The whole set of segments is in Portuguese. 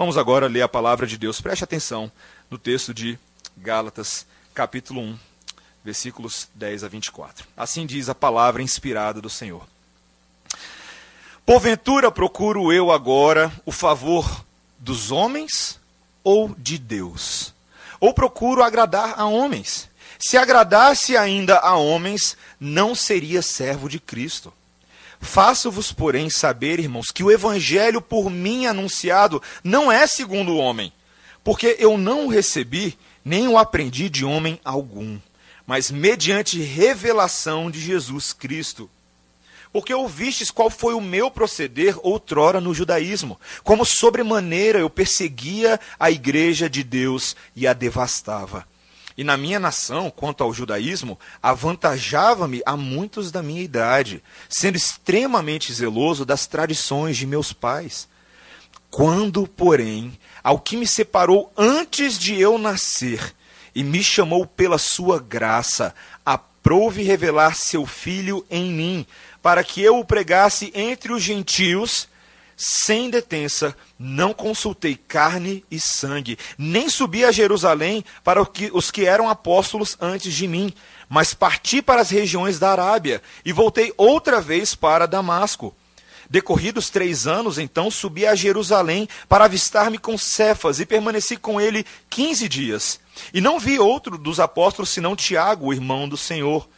Vamos agora ler a palavra de Deus. Preste atenção no texto de Gálatas, capítulo 1, versículos 10 a 24. Assim diz a palavra inspirada do Senhor. Porventura procuro eu agora o favor dos homens ou de Deus? Ou procuro agradar a homens? Se agradasse ainda a homens, não seria servo de Cristo. Faço-vos, porém, saber, irmãos, que o evangelho por mim anunciado não é segundo o homem, porque eu não o recebi, nem o aprendi de homem algum, mas mediante revelação de Jesus Cristo porque ouvistes qual foi o meu proceder outrora no judaísmo, como sobremaneira eu perseguia a igreja de Deus e a devastava. E na minha nação, quanto ao judaísmo, avantajava-me a muitos da minha idade, sendo extremamente zeloso das tradições de meus pais. Quando, porém, ao que me separou antes de eu nascer e me chamou pela sua graça, aprouve revelar seu filho em mim, para que eu o pregasse entre os gentios, sem detença, não consultei carne e sangue, nem subi a Jerusalém para os que eram apóstolos antes de mim, mas parti para as regiões da Arábia e voltei outra vez para Damasco. Decorridos três anos, então, subi a Jerusalém para avistar-me com Cefas e permaneci com ele quinze dias. E não vi outro dos apóstolos senão Tiago, irmão do Senhor.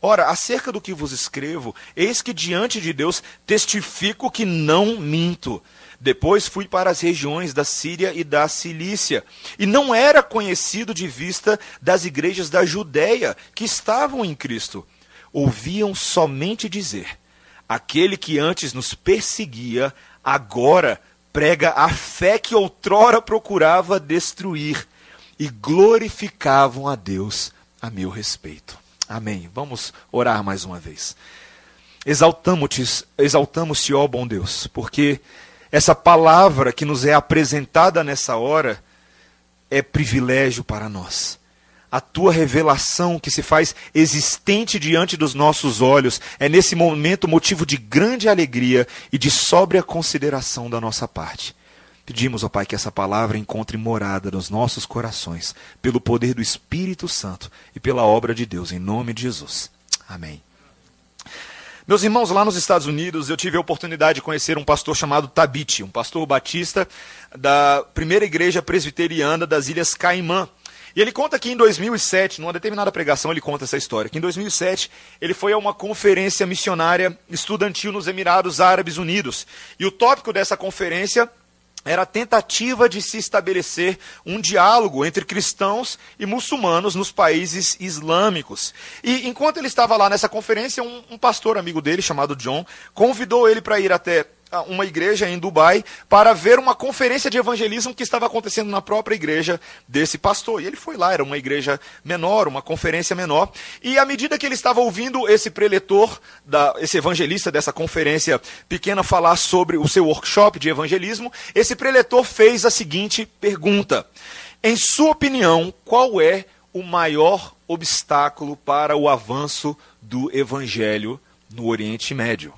Ora, acerca do que vos escrevo, eis que diante de Deus testifico que não minto. Depois fui para as regiões da Síria e da Cilícia, e não era conhecido de vista das igrejas da Judéia que estavam em Cristo. Ouviam somente dizer: aquele que antes nos perseguia, agora prega a fé que outrora procurava destruir, e glorificavam a Deus a meu respeito. Amém. Vamos orar mais uma vez. Exaltamos-te, exaltamos-te, ó bom Deus, porque essa palavra que nos é apresentada nessa hora é privilégio para nós. A tua revelação que se faz existente diante dos nossos olhos é nesse momento motivo de grande alegria e de sóbria consideração da nossa parte. Pedimos, ó Pai, que essa palavra encontre morada nos nossos corações, pelo poder do Espírito Santo e pela obra de Deus, em nome de Jesus. Amém. Meus irmãos, lá nos Estados Unidos, eu tive a oportunidade de conhecer um pastor chamado Tabit, um pastor batista da primeira igreja presbiteriana das Ilhas Caimã. E ele conta que em 2007, numa determinada pregação, ele conta essa história, que em 2007 ele foi a uma conferência missionária estudantil nos Emirados Árabes Unidos. E o tópico dessa conferência era a tentativa de se estabelecer um diálogo entre cristãos e muçulmanos nos países islâmicos. E enquanto ele estava lá nessa conferência, um, um pastor amigo dele, chamado John, convidou ele para ir até uma igreja em Dubai para ver uma conferência de evangelismo que estava acontecendo na própria igreja desse pastor. E ele foi lá, era uma igreja menor, uma conferência menor. E à medida que ele estava ouvindo esse preletor, da, esse evangelista dessa conferência pequena falar sobre o seu workshop de evangelismo, esse preletor fez a seguinte pergunta: Em sua opinião, qual é o maior obstáculo para o avanço do evangelho no Oriente Médio?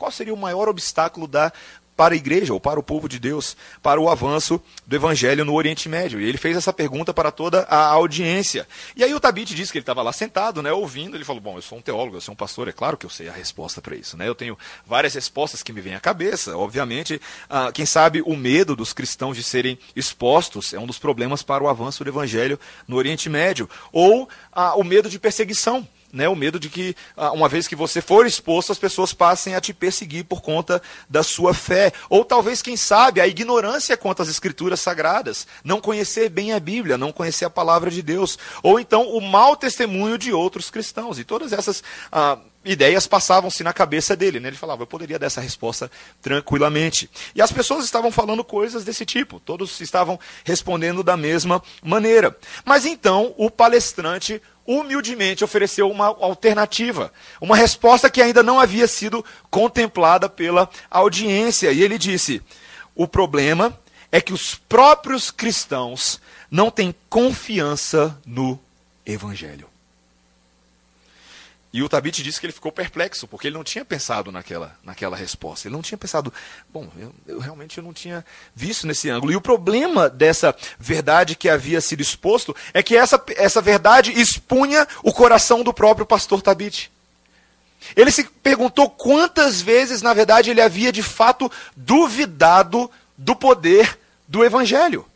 Qual seria o maior obstáculo da para a igreja ou para o povo de Deus, para o avanço do evangelho no Oriente Médio. E ele fez essa pergunta para toda a audiência. E aí o Tabit disse que ele estava lá sentado, né, ouvindo, ele falou: "Bom, eu sou um teólogo, eu sou um pastor, é claro que eu sei a resposta para isso, né? Eu tenho várias respostas que me vêm à cabeça. Obviamente, ah, quem sabe o medo dos cristãos de serem expostos é um dos problemas para o avanço do evangelho no Oriente Médio, ou ah, o medo de perseguição né, o medo de que, ah, uma vez que você for exposto, as pessoas passem a te perseguir por conta da sua fé. Ou talvez, quem sabe, a ignorância quanto às escrituras sagradas. Não conhecer bem a Bíblia, não conhecer a palavra de Deus. Ou então o mau testemunho de outros cristãos. E todas essas ah, ideias passavam-se na cabeça dele. Né? Ele falava, eu poderia dar essa resposta tranquilamente. E as pessoas estavam falando coisas desse tipo. Todos estavam respondendo da mesma maneira. Mas então o palestrante humildemente ofereceu uma alternativa, uma resposta que ainda não havia sido contemplada pela audiência. E ele disse: o problema é que os próprios cristãos não têm confiança no Evangelho. E o Tabit disse que ele ficou perplexo, porque ele não tinha pensado naquela, naquela resposta. Ele não tinha pensado, bom, eu, eu realmente eu não tinha visto nesse ângulo. E o problema dessa verdade que havia sido exposto é que essa, essa verdade expunha o coração do próprio pastor Tabit. Ele se perguntou quantas vezes, na verdade, ele havia de fato duvidado do poder do evangelho.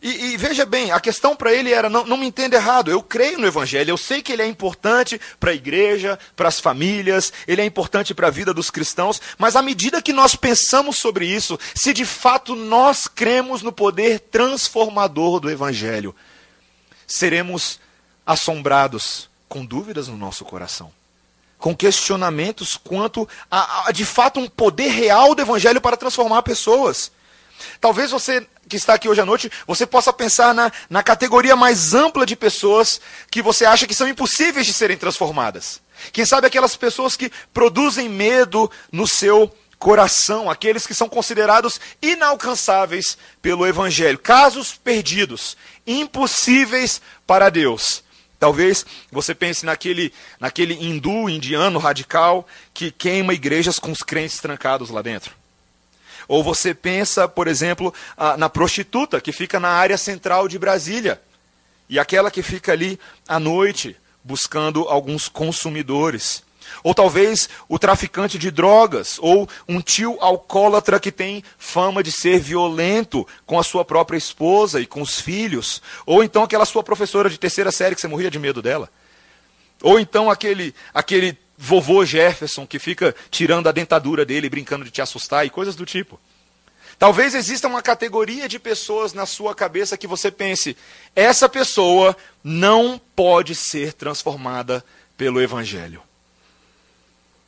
E, e, veja bem, a questão para ele era: não, não me entenda errado, eu creio no Evangelho, eu sei que ele é importante para a igreja, para as famílias, ele é importante para a vida dos cristãos, mas à medida que nós pensamos sobre isso, se de fato nós cremos no poder transformador do Evangelho, seremos assombrados com dúvidas no nosso coração, com questionamentos quanto a, a de fato um poder real do Evangelho para transformar pessoas. Talvez você que está aqui hoje à noite, você possa pensar na, na categoria mais ampla de pessoas que você acha que são impossíveis de serem transformadas. Quem sabe aquelas pessoas que produzem medo no seu coração, aqueles que são considerados inalcançáveis pelo Evangelho, casos perdidos, impossíveis para Deus. Talvez você pense naquele, naquele hindu, indiano radical, que queima igrejas com os crentes trancados lá dentro. Ou você pensa, por exemplo, na prostituta que fica na área central de Brasília e aquela que fica ali à noite buscando alguns consumidores. Ou talvez o traficante de drogas, ou um tio alcoólatra que tem fama de ser violento com a sua própria esposa e com os filhos. Ou então aquela sua professora de terceira série que você morria de medo dela. Ou então aquele, aquele vovô Jefferson que fica tirando a dentadura dele, brincando de te assustar e coisas do tipo. Talvez exista uma categoria de pessoas na sua cabeça que você pense: essa pessoa não pode ser transformada pelo Evangelho.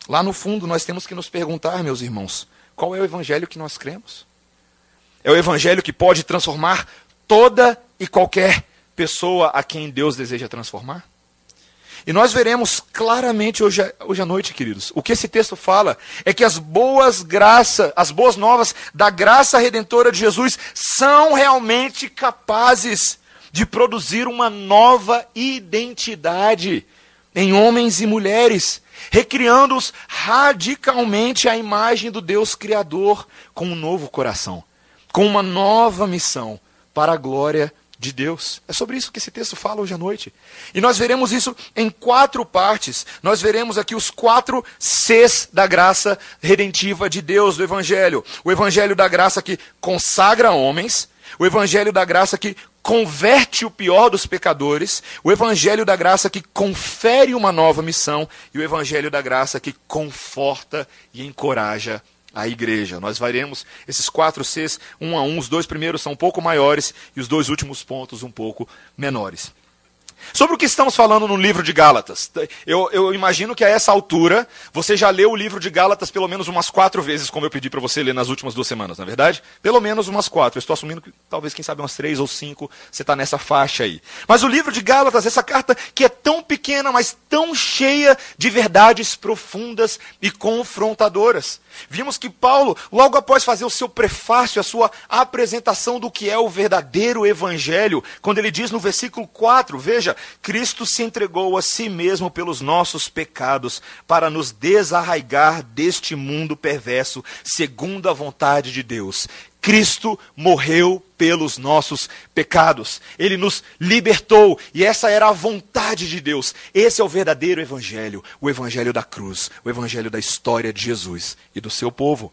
Lá no fundo, nós temos que nos perguntar, meus irmãos, qual é o Evangelho que nós cremos? É o Evangelho que pode transformar toda e qualquer pessoa a quem Deus deseja transformar? E nós veremos claramente hoje, hoje à noite, queridos, o que esse texto fala é que as boas graças, as boas novas da graça redentora de Jesus são realmente capazes de produzir uma nova identidade em homens e mulheres, recriando-os radicalmente à imagem do Deus Criador, com um novo coração, com uma nova missão para a glória de Deus. É sobre isso que esse texto fala hoje à noite. E nós veremos isso em quatro partes. Nós veremos aqui os quatro Cs da graça redentiva de Deus, do Evangelho. O Evangelho da graça que consagra homens, o Evangelho da graça que converte o pior dos pecadores, o Evangelho da graça que confere uma nova missão e o Evangelho da graça que conforta e encoraja a igreja. Nós veremos esses quatro Cs um a um. Os dois primeiros são um pouco maiores e os dois últimos pontos um pouco menores. Sobre o que estamos falando no livro de Gálatas. Eu, eu, imagino que a essa altura você já leu o livro de Gálatas pelo menos umas quatro vezes, como eu pedi para você ler nas últimas duas semanas, na é verdade? Pelo menos umas quatro. Eu estou assumindo que talvez, quem sabe, umas três ou cinco você está nessa faixa aí. Mas o livro de Gálatas, essa carta que é tão pequena, mas tão cheia de verdades profundas e confrontadoras. Vimos que Paulo, logo após fazer o seu prefácio, a sua apresentação do que é o verdadeiro evangelho, quando ele diz no versículo 4, veja, Cristo se entregou a si mesmo pelos nossos pecados, para nos desarraigar deste mundo perverso, segundo a vontade de Deus. Cristo morreu pelos nossos pecados. Ele nos libertou e essa era a vontade de Deus. Esse é o verdadeiro evangelho, o evangelho da cruz, o evangelho da história de Jesus e do seu povo.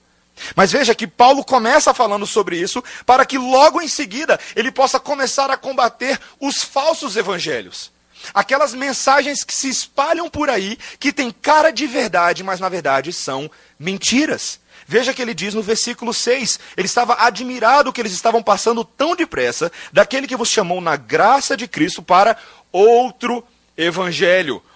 Mas veja que Paulo começa falando sobre isso para que logo em seguida ele possa começar a combater os falsos evangelhos. Aquelas mensagens que se espalham por aí, que têm cara de verdade, mas na verdade são mentiras. Veja que ele diz no versículo 6: ele estava admirado que eles estavam passando tão depressa daquele que vos chamou na graça de Cristo para outro evangelho.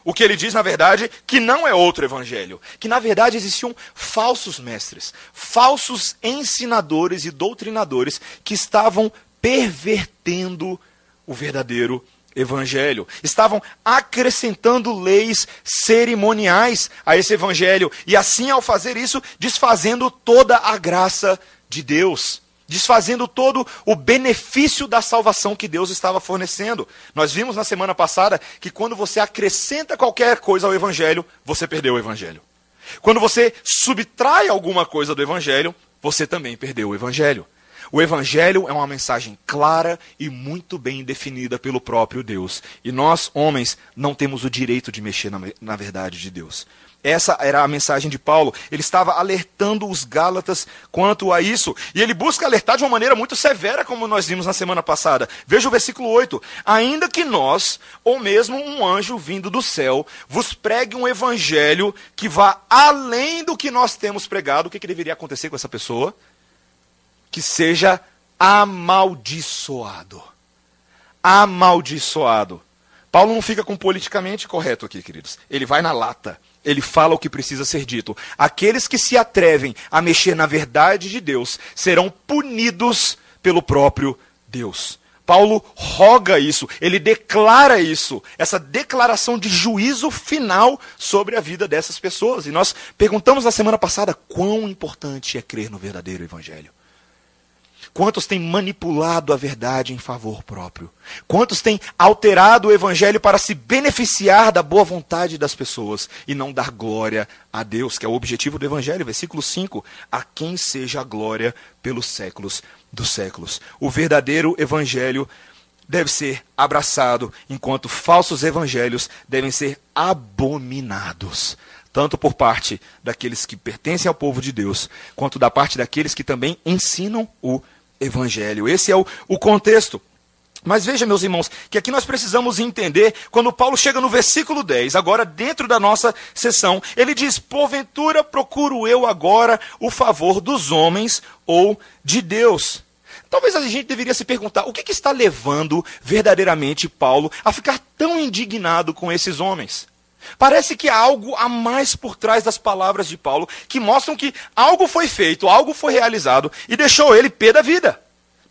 O que ele diz, na verdade, que não é outro evangelho. Que, na verdade, existiam falsos mestres, falsos ensinadores e doutrinadores que estavam pervertendo o verdadeiro evangelho. Estavam acrescentando leis cerimoniais a esse evangelho e assim ao fazer isso, desfazendo toda a graça de Deus. Desfazendo todo o benefício da salvação que Deus estava fornecendo. Nós vimos na semana passada que quando você acrescenta qualquer coisa ao evangelho, você perdeu o evangelho. Quando você subtrai alguma coisa do evangelho, você também perdeu o evangelho. O Evangelho é uma mensagem clara e muito bem definida pelo próprio Deus. E nós, homens, não temos o direito de mexer na, na verdade de Deus. Essa era a mensagem de Paulo. Ele estava alertando os Gálatas quanto a isso. E ele busca alertar de uma maneira muito severa, como nós vimos na semana passada. Veja o versículo 8. Ainda que nós, ou mesmo um anjo vindo do céu, vos pregue um evangelho que vá além do que nós temos pregado, o que, que deveria acontecer com essa pessoa? que seja amaldiçoado. Amaldiçoado. Paulo não fica com politicamente correto aqui, queridos. Ele vai na lata. Ele fala o que precisa ser dito. Aqueles que se atrevem a mexer na verdade de Deus serão punidos pelo próprio Deus. Paulo roga isso, ele declara isso, essa declaração de juízo final sobre a vida dessas pessoas. E nós perguntamos na semana passada quão importante é crer no verdadeiro evangelho. Quantos têm manipulado a verdade em favor próprio? Quantos têm alterado o evangelho para se beneficiar da boa vontade das pessoas e não dar glória a Deus, que é o objetivo do evangelho, versículo 5, a quem seja a glória pelos séculos dos séculos. O verdadeiro evangelho deve ser abraçado, enquanto falsos evangelhos devem ser abominados tanto por parte daqueles que pertencem ao povo de Deus, quanto da parte daqueles que também ensinam o evangelho. Esse é o, o contexto. Mas veja, meus irmãos, que aqui nós precisamos entender, quando Paulo chega no versículo 10, agora dentro da nossa sessão, ele diz: Porventura procuro eu agora o favor dos homens ou de Deus. Talvez a gente deveria se perguntar: o que, que está levando verdadeiramente Paulo a ficar tão indignado com esses homens? Parece que há algo a mais por trás das palavras de Paulo que mostram que algo foi feito, algo foi realizado e deixou ele pé da vida.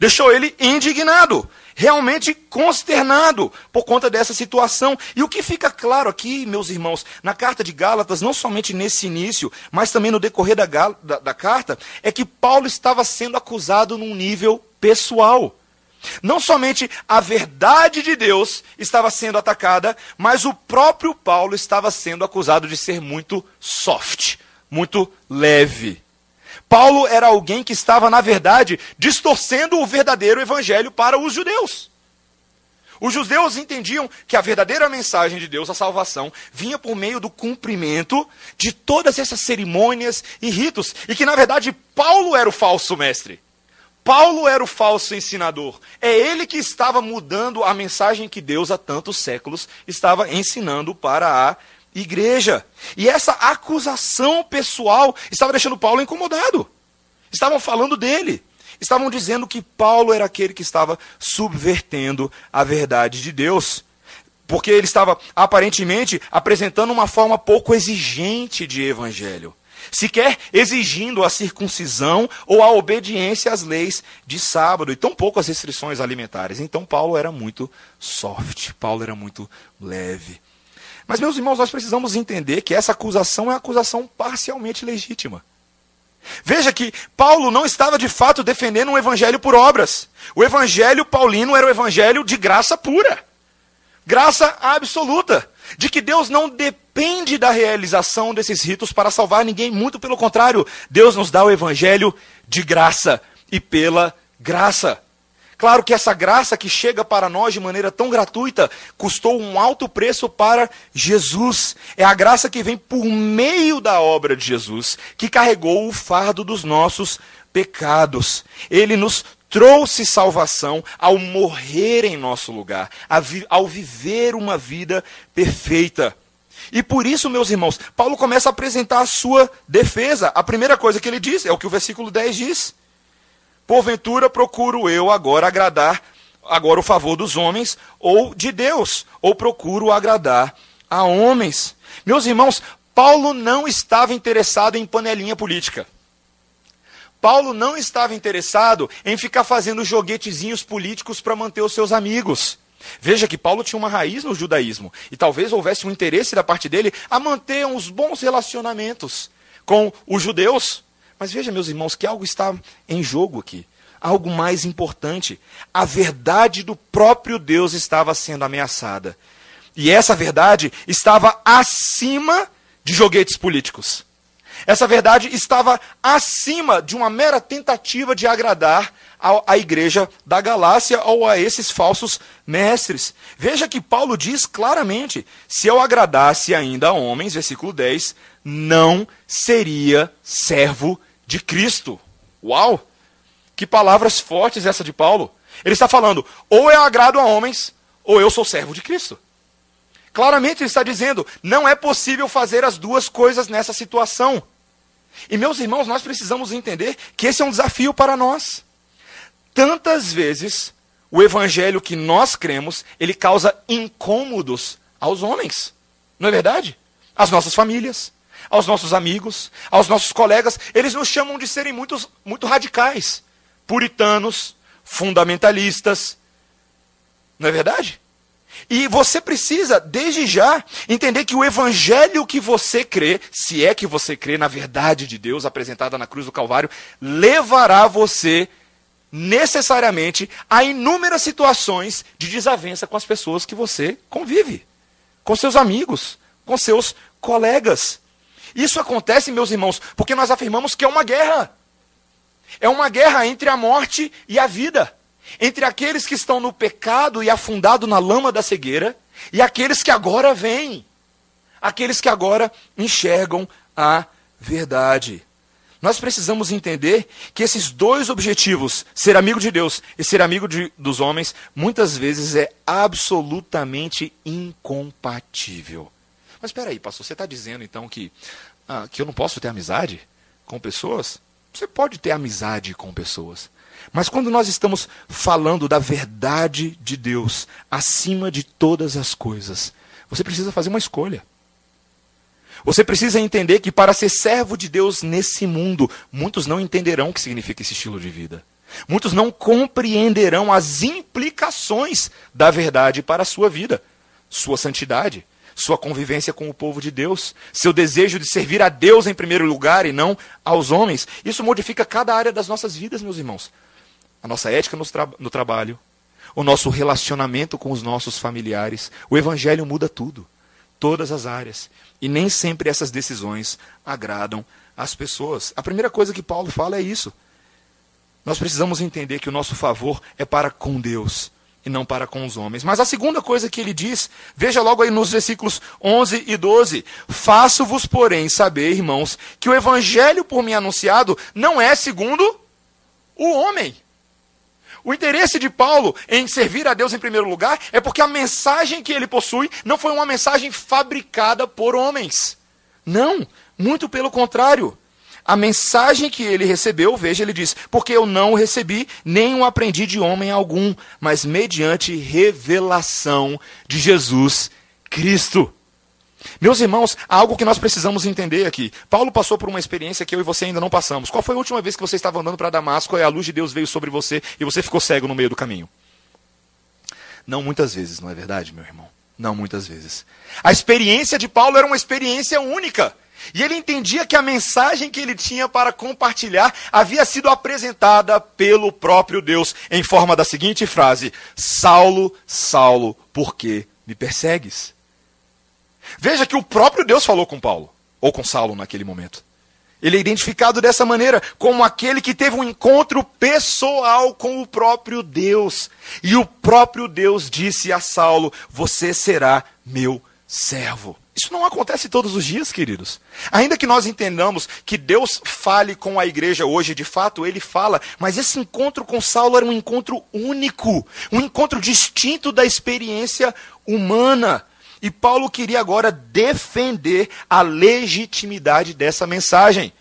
Deixou ele indignado, realmente consternado por conta dessa situação. E o que fica claro aqui, meus irmãos, na carta de Gálatas, não somente nesse início, mas também no decorrer da, da, da carta, é que Paulo estava sendo acusado num nível pessoal. Não somente a verdade de Deus estava sendo atacada, mas o próprio Paulo estava sendo acusado de ser muito soft, muito leve. Paulo era alguém que estava, na verdade, distorcendo o verdadeiro evangelho para os judeus. Os judeus entendiam que a verdadeira mensagem de Deus, a salvação, vinha por meio do cumprimento de todas essas cerimônias e ritos, e que, na verdade, Paulo era o falso mestre. Paulo era o falso ensinador. É ele que estava mudando a mensagem que Deus há tantos séculos estava ensinando para a igreja. E essa acusação pessoal estava deixando Paulo incomodado. Estavam falando dele. Estavam dizendo que Paulo era aquele que estava subvertendo a verdade de Deus. Porque ele estava aparentemente apresentando uma forma pouco exigente de evangelho sequer exigindo a circuncisão ou a obediência às leis de sábado, e tampouco as restrições alimentares. Então Paulo era muito soft, Paulo era muito leve. Mas, meus irmãos, nós precisamos entender que essa acusação é uma acusação parcialmente legítima. Veja que Paulo não estava de fato defendendo um evangelho por obras. O evangelho paulino era o evangelho de graça pura, graça absoluta de que Deus não depende da realização desses ritos para salvar ninguém, muito pelo contrário, Deus nos dá o evangelho de graça e pela graça. Claro que essa graça que chega para nós de maneira tão gratuita custou um alto preço para Jesus. É a graça que vem por meio da obra de Jesus, que carregou o fardo dos nossos pecados. Ele nos trouxe salvação ao morrer em nosso lugar, ao viver uma vida perfeita. E por isso, meus irmãos, Paulo começa a apresentar a sua defesa. A primeira coisa que ele diz é o que o versículo 10 diz: Porventura procuro eu agora agradar agora o favor dos homens ou de Deus, ou procuro agradar a homens. Meus irmãos, Paulo não estava interessado em panelinha política. Paulo não estava interessado em ficar fazendo joguetezinhos políticos para manter os seus amigos. Veja que Paulo tinha uma raiz no judaísmo e talvez houvesse um interesse da parte dele a manter uns bons relacionamentos com os judeus. Mas veja, meus irmãos, que algo está em jogo aqui. algo mais importante. A verdade do próprio Deus estava sendo ameaçada. E essa verdade estava acima de joguetes políticos. Essa verdade estava acima de uma mera tentativa de agradar à, igreja da Galácia ou a esses falsos mestres. Veja que Paulo diz claramente: se eu agradasse ainda a homens, versículo 10, não seria servo de Cristo. Uau! Que palavras fortes essa de Paulo. Ele está falando: ou eu agrado a homens, ou eu sou servo de Cristo. Claramente ele está dizendo: não é possível fazer as duas coisas nessa situação. E meus irmãos, nós precisamos entender que esse é um desafio para nós. Tantas vezes o evangelho que nós cremos, ele causa incômodos aos homens. Não é verdade? Às nossas famílias, aos nossos amigos, aos nossos colegas, eles nos chamam de serem muito, muito radicais, puritanos, fundamentalistas. Não é verdade? E você precisa, desde já, entender que o evangelho que você crê, se é que você crê na verdade de Deus apresentada na cruz do Calvário, levará você necessariamente a inúmeras situações de desavença com as pessoas que você convive, com seus amigos, com seus colegas. Isso acontece, meus irmãos, porque nós afirmamos que é uma guerra. É uma guerra entre a morte e a vida entre aqueles que estão no pecado e afundado na lama da cegueira e aqueles que agora vêm, aqueles que agora enxergam a verdade. Nós precisamos entender que esses dois objetivos, ser amigo de Deus e ser amigo de, dos homens, muitas vezes é absolutamente incompatível. Mas espera aí, pastor, você está dizendo então que, ah, que eu não posso ter amizade com pessoas? Você pode ter amizade com pessoas. Mas quando nós estamos falando da verdade de Deus acima de todas as coisas, você precisa fazer uma escolha. Você precisa entender que para ser servo de Deus nesse mundo, muitos não entenderão o que significa esse estilo de vida. Muitos não compreenderão as implicações da verdade para a sua vida, sua santidade, sua convivência com o povo de Deus, seu desejo de servir a Deus em primeiro lugar e não aos homens. Isso modifica cada área das nossas vidas, meus irmãos a nossa ética no, tra no trabalho, o nosso relacionamento com os nossos familiares. O Evangelho muda tudo, todas as áreas. E nem sempre essas decisões agradam as pessoas. A primeira coisa que Paulo fala é isso. Nós precisamos entender que o nosso favor é para com Deus e não para com os homens. Mas a segunda coisa que ele diz, veja logo aí nos versículos 11 e 12: Faço-vos, porém, saber, irmãos, que o evangelho por mim anunciado não é segundo o homem. O interesse de Paulo em servir a Deus em primeiro lugar é porque a mensagem que ele possui não foi uma mensagem fabricada por homens. Não, muito pelo contrário. A mensagem que ele recebeu, veja, ele diz: Porque eu não recebi, nem o aprendi de homem algum, mas mediante revelação de Jesus Cristo. Meus irmãos, há algo que nós precisamos entender aqui. Paulo passou por uma experiência que eu e você ainda não passamos. Qual foi a última vez que você estava andando para Damasco e a luz de Deus veio sobre você e você ficou cego no meio do caminho? Não muitas vezes, não é verdade, meu irmão? Não muitas vezes. A experiência de Paulo era uma experiência única. E ele entendia que a mensagem que ele tinha para compartilhar havia sido apresentada pelo próprio Deus em forma da seguinte frase: Saulo, Saulo, por que me persegues? Veja que o próprio Deus falou com Paulo, ou com Saulo naquele momento. Ele é identificado dessa maneira, como aquele que teve um encontro pessoal com o próprio Deus. E o próprio Deus disse a Saulo: Você será meu servo. Isso não acontece todos os dias, queridos. Ainda que nós entendamos que Deus fale com a igreja hoje, de fato ele fala, mas esse encontro com Saulo era um encontro único, um encontro distinto da experiência humana. E Paulo queria agora defender a legitimidade dessa mensagem.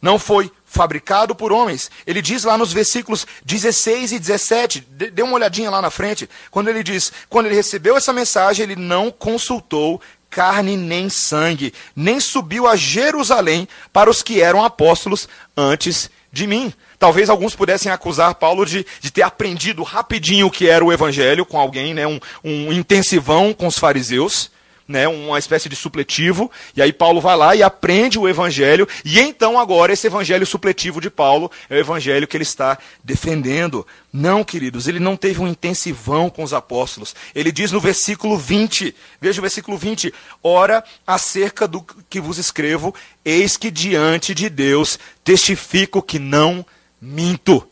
Não foi fabricado por homens. Ele diz lá nos versículos 16 e 17, dê uma olhadinha lá na frente, quando ele diz: quando ele recebeu essa mensagem, ele não consultou carne nem sangue, nem subiu a Jerusalém para os que eram apóstolos antes de mim. Talvez alguns pudessem acusar Paulo de, de ter aprendido rapidinho o que era o evangelho com alguém, né, um, um intensivão com os fariseus. Né, uma espécie de supletivo, e aí Paulo vai lá e aprende o evangelho, e então agora esse evangelho supletivo de Paulo é o evangelho que ele está defendendo. Não, queridos, ele não teve um intensivão com os apóstolos. Ele diz no versículo 20, veja o versículo 20: Ora, acerca do que vos escrevo, eis que diante de Deus testifico que não minto.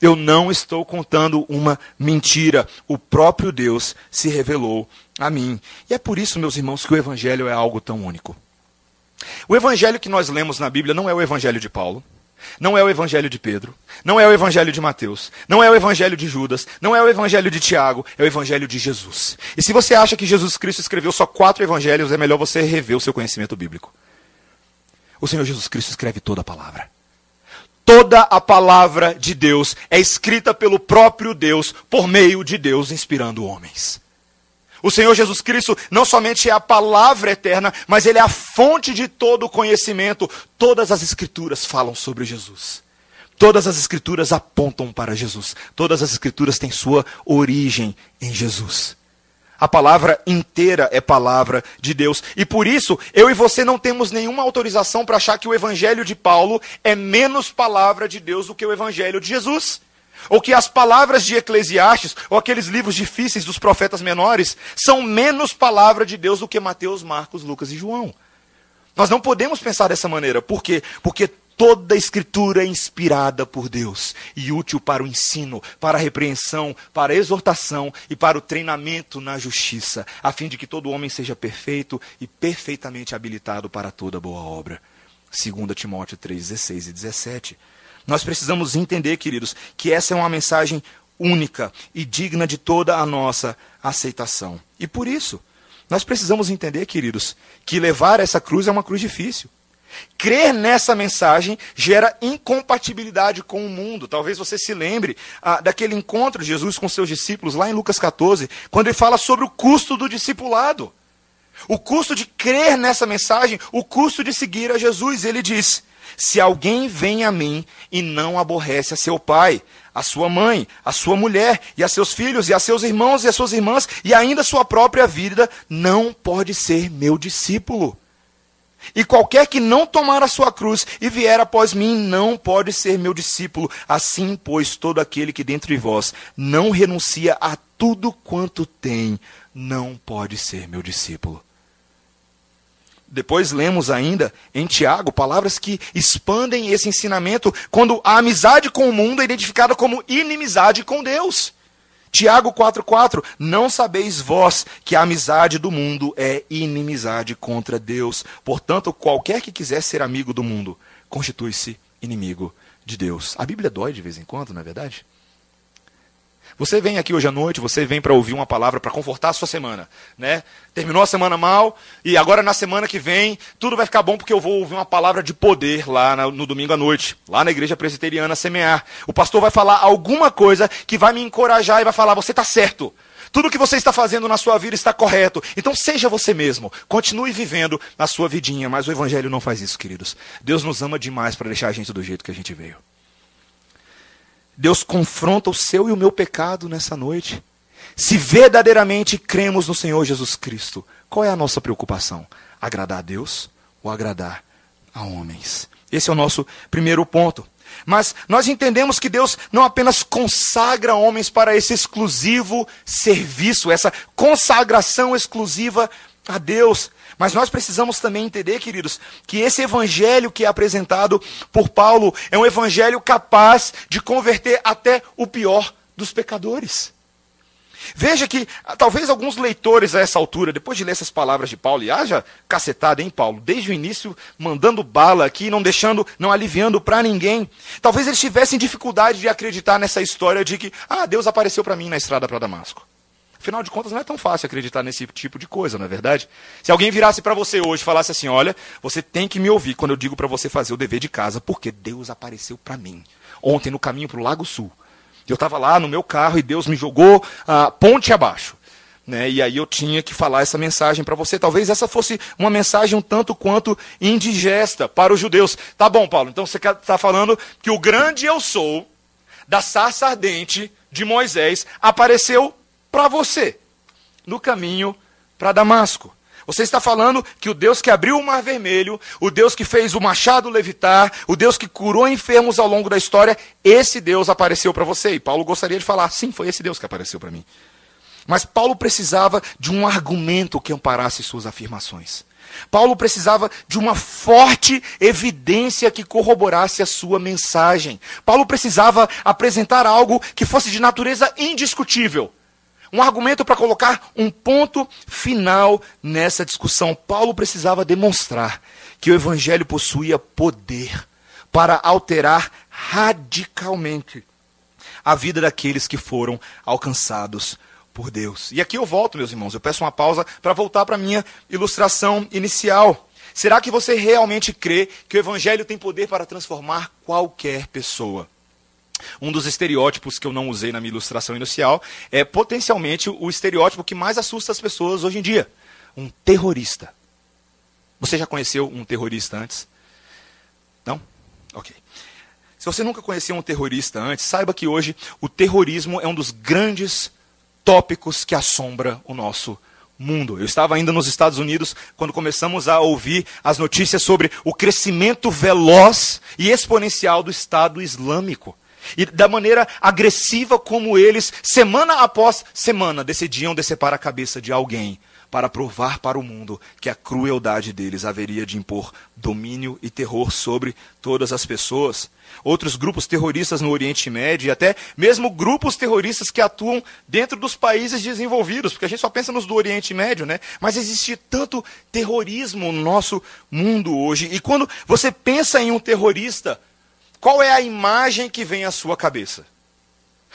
Eu não estou contando uma mentira. O próprio Deus se revelou a mim. E é por isso, meus irmãos, que o Evangelho é algo tão único. O Evangelho que nós lemos na Bíblia não é o Evangelho de Paulo. Não é o evangelho de Pedro, não é o evangelho de Mateus, não é o evangelho de Judas, não é o evangelho de Tiago, é o evangelho de Jesus. E se você acha que Jesus Cristo escreveu só quatro evangelhos, é melhor você rever o seu conhecimento bíblico. O Senhor Jesus Cristo escreve toda a palavra. Toda a palavra de Deus é escrita pelo próprio Deus, por meio de Deus, inspirando homens. O Senhor Jesus Cristo não somente é a palavra eterna, mas ele é a fonte de todo o conhecimento. Todas as escrituras falam sobre Jesus. Todas as escrituras apontam para Jesus. Todas as escrituras têm sua origem em Jesus. A palavra inteira é palavra de Deus. E por isso, eu e você não temos nenhuma autorização para achar que o evangelho de Paulo é menos palavra de Deus do que o evangelho de Jesus. Ou que as palavras de Eclesiastes, ou aqueles livros difíceis dos profetas menores, são menos palavra de Deus do que Mateus, Marcos, Lucas e João. Nós não podemos pensar dessa maneira. Por quê? Porque Toda a escritura é inspirada por Deus e útil para o ensino, para a repreensão, para a exortação e para o treinamento na justiça, a fim de que todo homem seja perfeito e perfeitamente habilitado para toda boa obra. 2 Timóteo 3, 16 e 17. Nós precisamos entender, queridos, que essa é uma mensagem única e digna de toda a nossa aceitação. E por isso, nós precisamos entender, queridos, que levar essa cruz é uma cruz difícil. Crer nessa mensagem gera incompatibilidade com o mundo. Talvez você se lembre ah, daquele encontro de Jesus com seus discípulos lá em Lucas 14, quando ele fala sobre o custo do discipulado. O custo de crer nessa mensagem, o custo de seguir a Jesus. Ele diz: Se alguém vem a mim e não aborrece a seu pai, a sua mãe, a sua mulher, e a seus filhos, e a seus irmãos e as suas irmãs, e ainda sua própria vida, não pode ser meu discípulo. E qualquer que não tomar a sua cruz e vier após mim não pode ser meu discípulo. Assim, pois, todo aquele que dentre vós não renuncia a tudo quanto tem, não pode ser meu discípulo. Depois lemos ainda em Tiago palavras que expandem esse ensinamento quando a amizade com o mundo é identificada como inimizade com Deus. Tiago 4,4: Não sabeis vós que a amizade do mundo é inimizade contra Deus. Portanto, qualquer que quiser ser amigo do mundo, constitui-se inimigo de Deus. A Bíblia dói de vez em quando, não é verdade? Você vem aqui hoje à noite, você vem para ouvir uma palavra para confortar a sua semana, né? Terminou a semana mal e agora na semana que vem tudo vai ficar bom porque eu vou ouvir uma palavra de poder lá no, no domingo à noite, lá na igreja presbiteriana semear. O pastor vai falar alguma coisa que vai me encorajar e vai falar: você está certo. Tudo que você está fazendo na sua vida está correto. Então seja você mesmo. Continue vivendo a sua vidinha. Mas o Evangelho não faz isso, queridos. Deus nos ama demais para deixar a gente do jeito que a gente veio. Deus confronta o seu e o meu pecado nessa noite. Se verdadeiramente cremos no Senhor Jesus Cristo, qual é a nossa preocupação? Agradar a Deus ou agradar a homens? Esse é o nosso primeiro ponto. Mas nós entendemos que Deus não apenas consagra homens para esse exclusivo serviço, essa consagração exclusiva a Deus, mas nós precisamos também entender, queridos, que esse evangelho que é apresentado por Paulo é um evangelho capaz de converter até o pior dos pecadores. Veja que ah, talvez alguns leitores a essa altura, depois de ler essas palavras de Paulo, e haja cacetada em Paulo, desde o início mandando bala aqui, não deixando, não aliviando para ninguém, talvez eles tivessem dificuldade de acreditar nessa história de que, ah, Deus apareceu para mim na estrada para Damasco. Afinal de contas, não é tão fácil acreditar nesse tipo de coisa, não é verdade? Se alguém virasse para você hoje e falasse assim: olha, você tem que me ouvir quando eu digo para você fazer o dever de casa, porque Deus apareceu para mim. Ontem, no caminho para o Lago Sul. Eu estava lá no meu carro e Deus me jogou a ponte abaixo. Né? E aí eu tinha que falar essa mensagem para você. Talvez essa fosse uma mensagem um tanto quanto indigesta para os judeus. Tá bom, Paulo, então você está falando que o grande eu sou, da sarça ardente de Moisés, apareceu para você no caminho para Damasco. Você está falando que o Deus que abriu o mar vermelho, o Deus que fez o machado levitar, o Deus que curou enfermos ao longo da história, esse Deus apareceu para você. E Paulo gostaria de falar: sim, foi esse Deus que apareceu para mim. Mas Paulo precisava de um argumento que amparasse suas afirmações. Paulo precisava de uma forte evidência que corroborasse a sua mensagem. Paulo precisava apresentar algo que fosse de natureza indiscutível um argumento para colocar um ponto final nessa discussão. Paulo precisava demonstrar que o evangelho possuía poder para alterar radicalmente a vida daqueles que foram alcançados por Deus. E aqui eu volto, meus irmãos, eu peço uma pausa para voltar para minha ilustração inicial. Será que você realmente crê que o evangelho tem poder para transformar qualquer pessoa? Um dos estereótipos que eu não usei na minha ilustração inicial é potencialmente o estereótipo que mais assusta as pessoas hoje em dia: um terrorista. Você já conheceu um terrorista antes? Não? Ok. Se você nunca conheceu um terrorista antes, saiba que hoje o terrorismo é um dos grandes tópicos que assombra o nosso mundo. Eu estava ainda nos Estados Unidos quando começamos a ouvir as notícias sobre o crescimento veloz e exponencial do Estado Islâmico e da maneira agressiva como eles, semana após semana, decidiam decepar a cabeça de alguém para provar para o mundo que a crueldade deles haveria de impor domínio e terror sobre todas as pessoas. Outros grupos terroristas no Oriente Médio e até mesmo grupos terroristas que atuam dentro dos países desenvolvidos, porque a gente só pensa nos do Oriente Médio, né? Mas existe tanto terrorismo no nosso mundo hoje. E quando você pensa em um terrorista, qual é a imagem que vem à sua cabeça?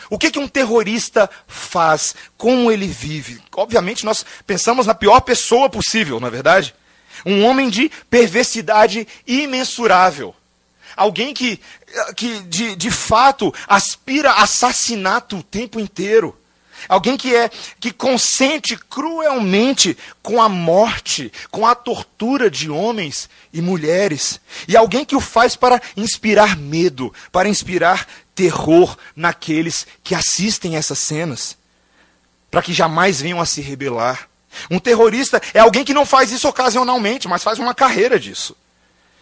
O que, que um terrorista faz? Como ele vive? Obviamente, nós pensamos na pior pessoa possível, não é verdade? Um homem de perversidade imensurável. Alguém que, que de, de fato, aspira assassinato o tempo inteiro. Alguém que é que consente cruelmente com a morte, com a tortura de homens e mulheres, e alguém que o faz para inspirar medo, para inspirar terror naqueles que assistem essas cenas, para que jamais venham a se rebelar. Um terrorista é alguém que não faz isso ocasionalmente, mas faz uma carreira disso,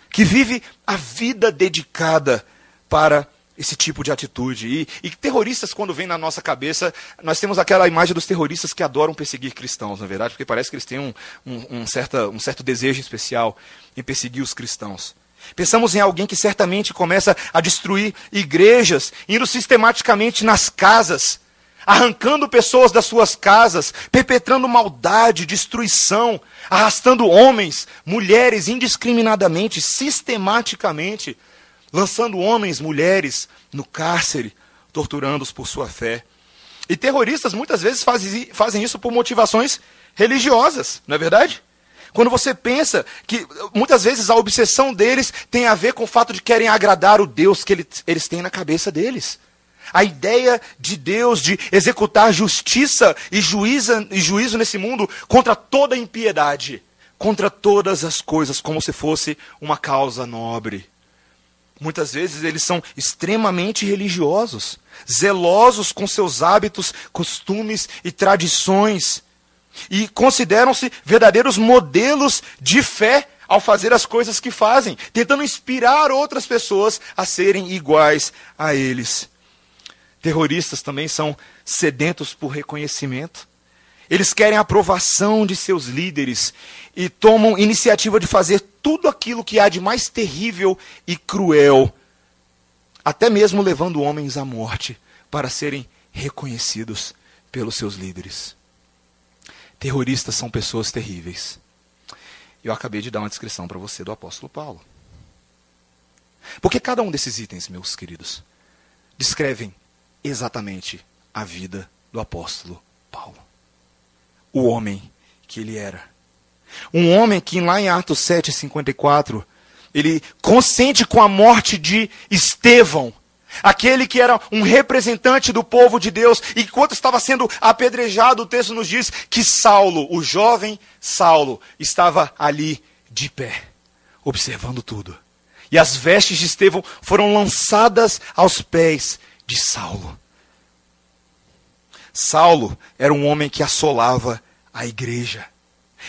que vive a vida dedicada para esse tipo de atitude. E, e, terroristas, quando vem na nossa cabeça, nós temos aquela imagem dos terroristas que adoram perseguir cristãos, na verdade, porque parece que eles têm um, um, um, certa, um certo desejo especial em perseguir os cristãos. Pensamos em alguém que certamente começa a destruir igrejas, indo sistematicamente nas casas, arrancando pessoas das suas casas, perpetrando maldade, destruição, arrastando homens, mulheres indiscriminadamente, sistematicamente lançando homens, mulheres no cárcere, torturando-os por sua fé. E terroristas muitas vezes fazem, isso por motivações religiosas, não é verdade? Quando você pensa que muitas vezes a obsessão deles tem a ver com o fato de querem agradar o Deus que eles têm na cabeça deles. A ideia de Deus de executar justiça e, juíza, e juízo nesse mundo contra toda impiedade, contra todas as coisas, como se fosse uma causa nobre. Muitas vezes eles são extremamente religiosos, zelosos com seus hábitos, costumes e tradições, e consideram-se verdadeiros modelos de fé ao fazer as coisas que fazem, tentando inspirar outras pessoas a serem iguais a eles. Terroristas também são sedentos por reconhecimento. Eles querem a aprovação de seus líderes e tomam iniciativa de fazer tudo aquilo que há de mais terrível e cruel, até mesmo levando homens à morte para serem reconhecidos pelos seus líderes. Terroristas são pessoas terríveis. Eu acabei de dar uma descrição para você do apóstolo Paulo. Porque cada um desses itens, meus queridos, descrevem exatamente a vida do apóstolo Paulo. O homem que ele era um homem que lá em Atos 7,54, ele consente com a morte de Estevão, aquele que era um representante do povo de Deus, e enquanto estava sendo apedrejado, o texto nos diz que Saulo, o jovem Saulo, estava ali de pé, observando tudo. E as vestes de Estevão foram lançadas aos pés de Saulo. Saulo era um homem que assolava a igreja.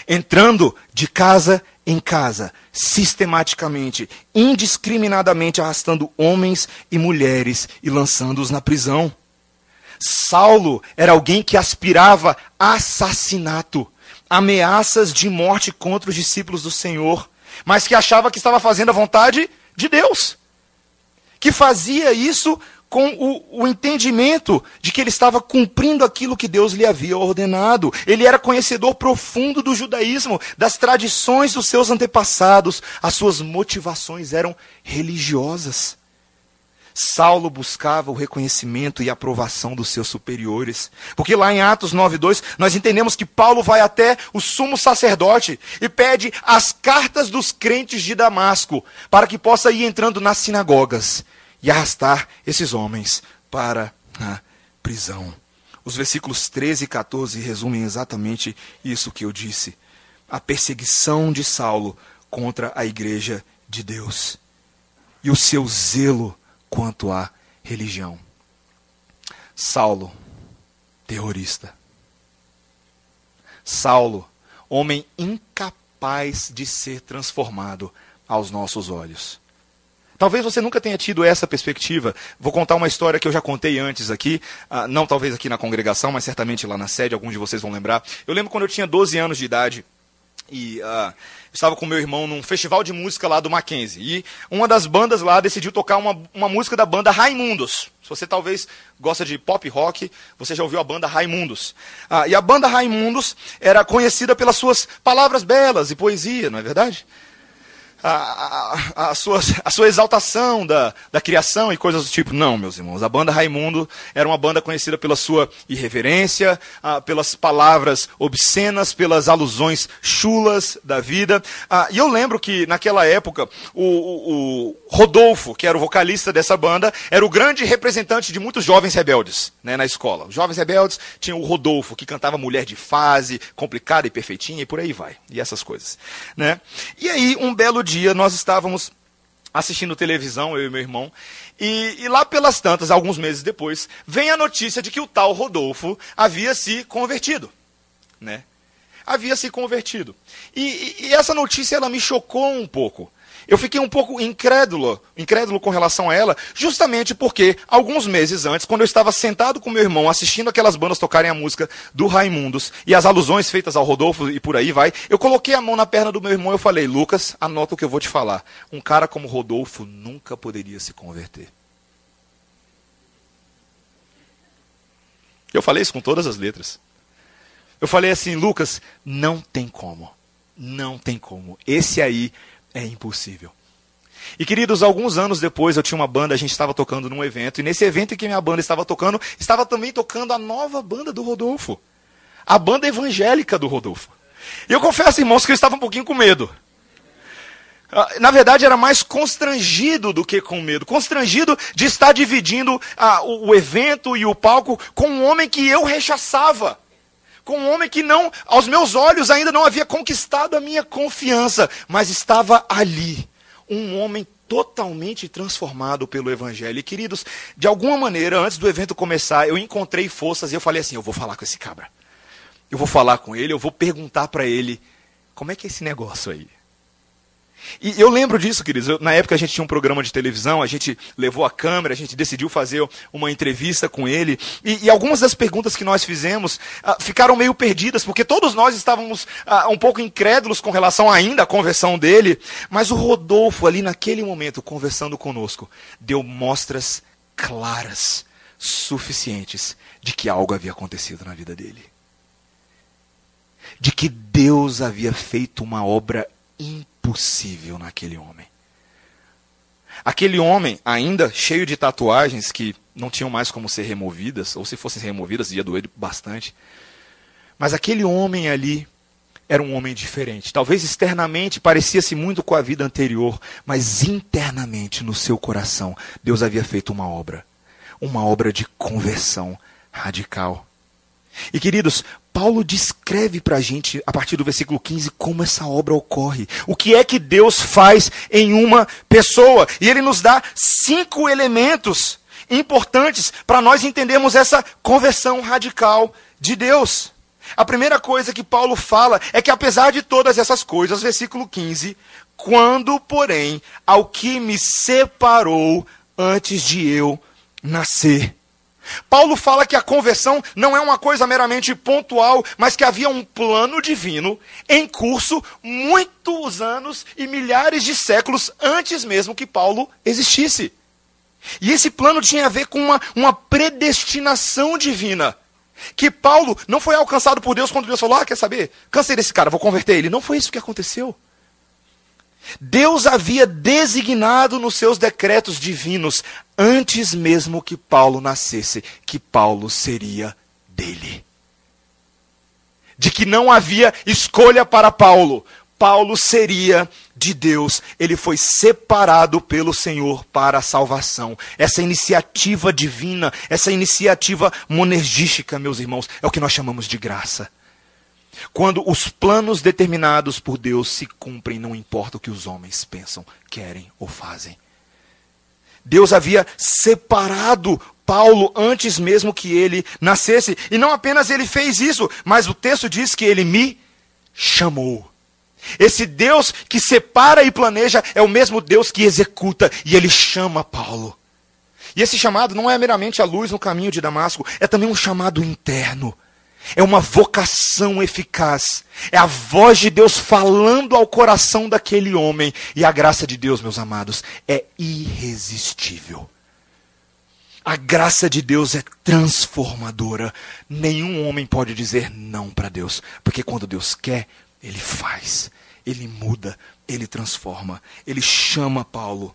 entrando de casa em casa, sistematicamente, indiscriminadamente arrastando homens e mulheres e lançando-os na prisão. Saulo era alguém que aspirava assassinato, ameaças de morte contra os discípulos do Senhor, mas que achava que estava fazendo a vontade de Deus. Que fazia isso com o, o, entendimento de que ele estava cumprindo aquilo que Deus lhe havia ordenado. Ele era conhecedor profundo do judaísmo, das tradições dos seus antepassados. As suas motivações eram religiosas. Saulo buscava o reconhecimento e aprovação dos seus superiores. Porque lá em Atos 9:2, nós entendemos que Paulo vai até o sumo sacerdote e pede as cartas dos crentes de Damasco, para que possa ir entrando nas sinagogas e arrastar esses homens para a prisão. Os versículos 13 e 14 resumem exatamente isso que eu disse. A perseguição de Saulo contra a igreja de Deus e o seu zelo quanto à religião. Saulo, terrorista. Saulo, homem incapaz de ser transformado aos nossos olhos. Talvez você nunca tenha tido essa perspectiva. Vou contar uma história que eu já contei antes aqui, uh, não talvez aqui na congregação, mas certamente lá na sede, alguns de vocês vão lembrar. Eu lembro quando eu tinha 12 anos de idade e uh, estava com meu irmão num festival de música lá do Mackenzie. E uma das bandas lá decidiu tocar uma, uma música da banda Raimundos. Se você talvez gosta de pop rock, você já ouviu a banda Raimundos. Ah, e a banda Raimundos era conhecida pelas suas palavras belas e poesia, não é verdade? A, a, a, sua, a sua exaltação da, da criação e coisas do tipo. Não, meus irmãos. A banda Raimundo era uma banda conhecida pela sua irreverência, ah, pelas palavras obscenas, pelas alusões chulas da vida. Ah, e eu lembro que, naquela época, o, o, o, Rodolfo, que era o vocalista dessa banda, era o grande representante de muitos jovens rebeldes né, na escola. Os jovens rebeldes tinham o Rodolfo, que cantava Mulher de Fase, complicada e perfeitinha, e por aí vai. E essas coisas. Né? E aí, um belo dia, dia nós estávamos assistindo televisão, eu e meu irmão, e, e, lá pelas tantas, alguns meses depois, vem a notícia de que o tal Rodolfo havia se convertido. Né? Havia se convertido. E, e, e essa notícia ela me chocou um pouco. Eu fiquei um pouco incrédulo, incrédulo com relação a ela, justamente porque alguns meses antes, quando eu estava sentado com meu irmão assistindo aquelas bandas tocarem a música do Raimundos e as alusões feitas ao Rodolfo e por aí vai, eu coloquei a mão na perna do meu irmão e eu falei: "Lucas, anota o que eu vou te falar. Um cara como Rodolfo nunca poderia se converter." Eu falei isso com todas as letras. Eu falei assim, Lucas, não tem como. Não tem como. Esse aí é impossível. E queridos, alguns anos depois eu tinha uma banda, a gente estava tocando num evento, e nesse evento em que minha banda estava tocando, estava também tocando a nova banda do Rodolfo. A banda evangélica do Rodolfo. E eu confesso, irmãos, que eu estava um pouquinho com medo. Ah, na verdade, era mais constrangido do que com medo. Constrangido de estar dividindo ah, o, o evento e o palco com um homem que eu rechaçava com um homem que não, aos meus olhos, ainda não havia conquistado a minha confiança, mas estava ali. Um homem totalmente transformado pelo Evangelho. E, queridos, de alguma maneira, antes do evento começar, eu encontrei forças e eu falei assim: eu vou falar com esse cabra. Eu vou falar com ele, eu vou perguntar para ele como é que é esse negócio aí. E eu lembro disso, queridos. Eu, na época a gente tinha um programa de televisão, a gente levou a câmera, a gente decidiu fazer uma entrevista com ele. E, e algumas das perguntas que nós fizemos ah, ficaram meio perdidas, porque todos nós estávamos ah, um pouco incrédulos com relação ainda à conversão dele. Mas o Rodolfo, ali naquele momento, conversando conosco, deu mostras claras, suficientes, de que algo havia acontecido na vida dele. De que Deus havia feito uma obra impressionante possível naquele homem. Aquele homem, ainda cheio de tatuagens que não tinham mais como ser removidas, ou se fossem removidas, ia doer bastante. Mas aquele homem ali era um homem diferente. Talvez externamente parecia-se muito com a vida anterior, mas internamente, no seu coração, Deus havia feito uma obra. Uma obra de conversão radical. E queridos, Paulo descreve para a gente, a partir do versículo 15, como essa obra ocorre. O que é que Deus faz em uma pessoa. E ele nos dá cinco elementos importantes para nós entendermos essa conversão radical de Deus. A primeira coisa que Paulo fala é que, apesar de todas essas coisas, versículo 15: quando, porém, ao que me separou antes de eu nascer. Paulo fala que a conversão não é uma coisa meramente pontual, mas que havia um plano divino em curso muitos anos e milhares de séculos antes mesmo que Paulo existisse. E esse plano tinha a ver com uma, uma predestinação divina. Que Paulo não foi alcançado por Deus quando Deus falou: Ah, quer saber? Cansei desse cara, vou converter ele. Não foi isso que aconteceu. Deus havia designado nos seus decretos divinos, antes mesmo que Paulo nascesse, que Paulo seria dele. De que não havia escolha para Paulo. Paulo seria de Deus, ele foi separado pelo Senhor para a salvação. Essa iniciativa divina, essa iniciativa monergística, meus irmãos, é o que nós chamamos de graça. Quando os planos determinados por Deus se cumprem, não importa o que os homens pensam, querem ou fazem. Deus havia separado Paulo antes mesmo que ele nascesse. E não apenas ele fez isso, mas o texto diz que ele me chamou. Esse Deus que separa e planeja é o mesmo Deus que executa e ele chama Paulo. E esse chamado não é meramente a luz no caminho de Damasco, é também um chamado interno. É uma vocação eficaz. É a voz de Deus falando ao coração daquele homem. E a graça de Deus, meus amados, é irresistível. A graça de Deus é transformadora. Nenhum homem pode dizer não para Deus, porque quando Deus quer, ele faz, ele muda, ele transforma, ele chama Paulo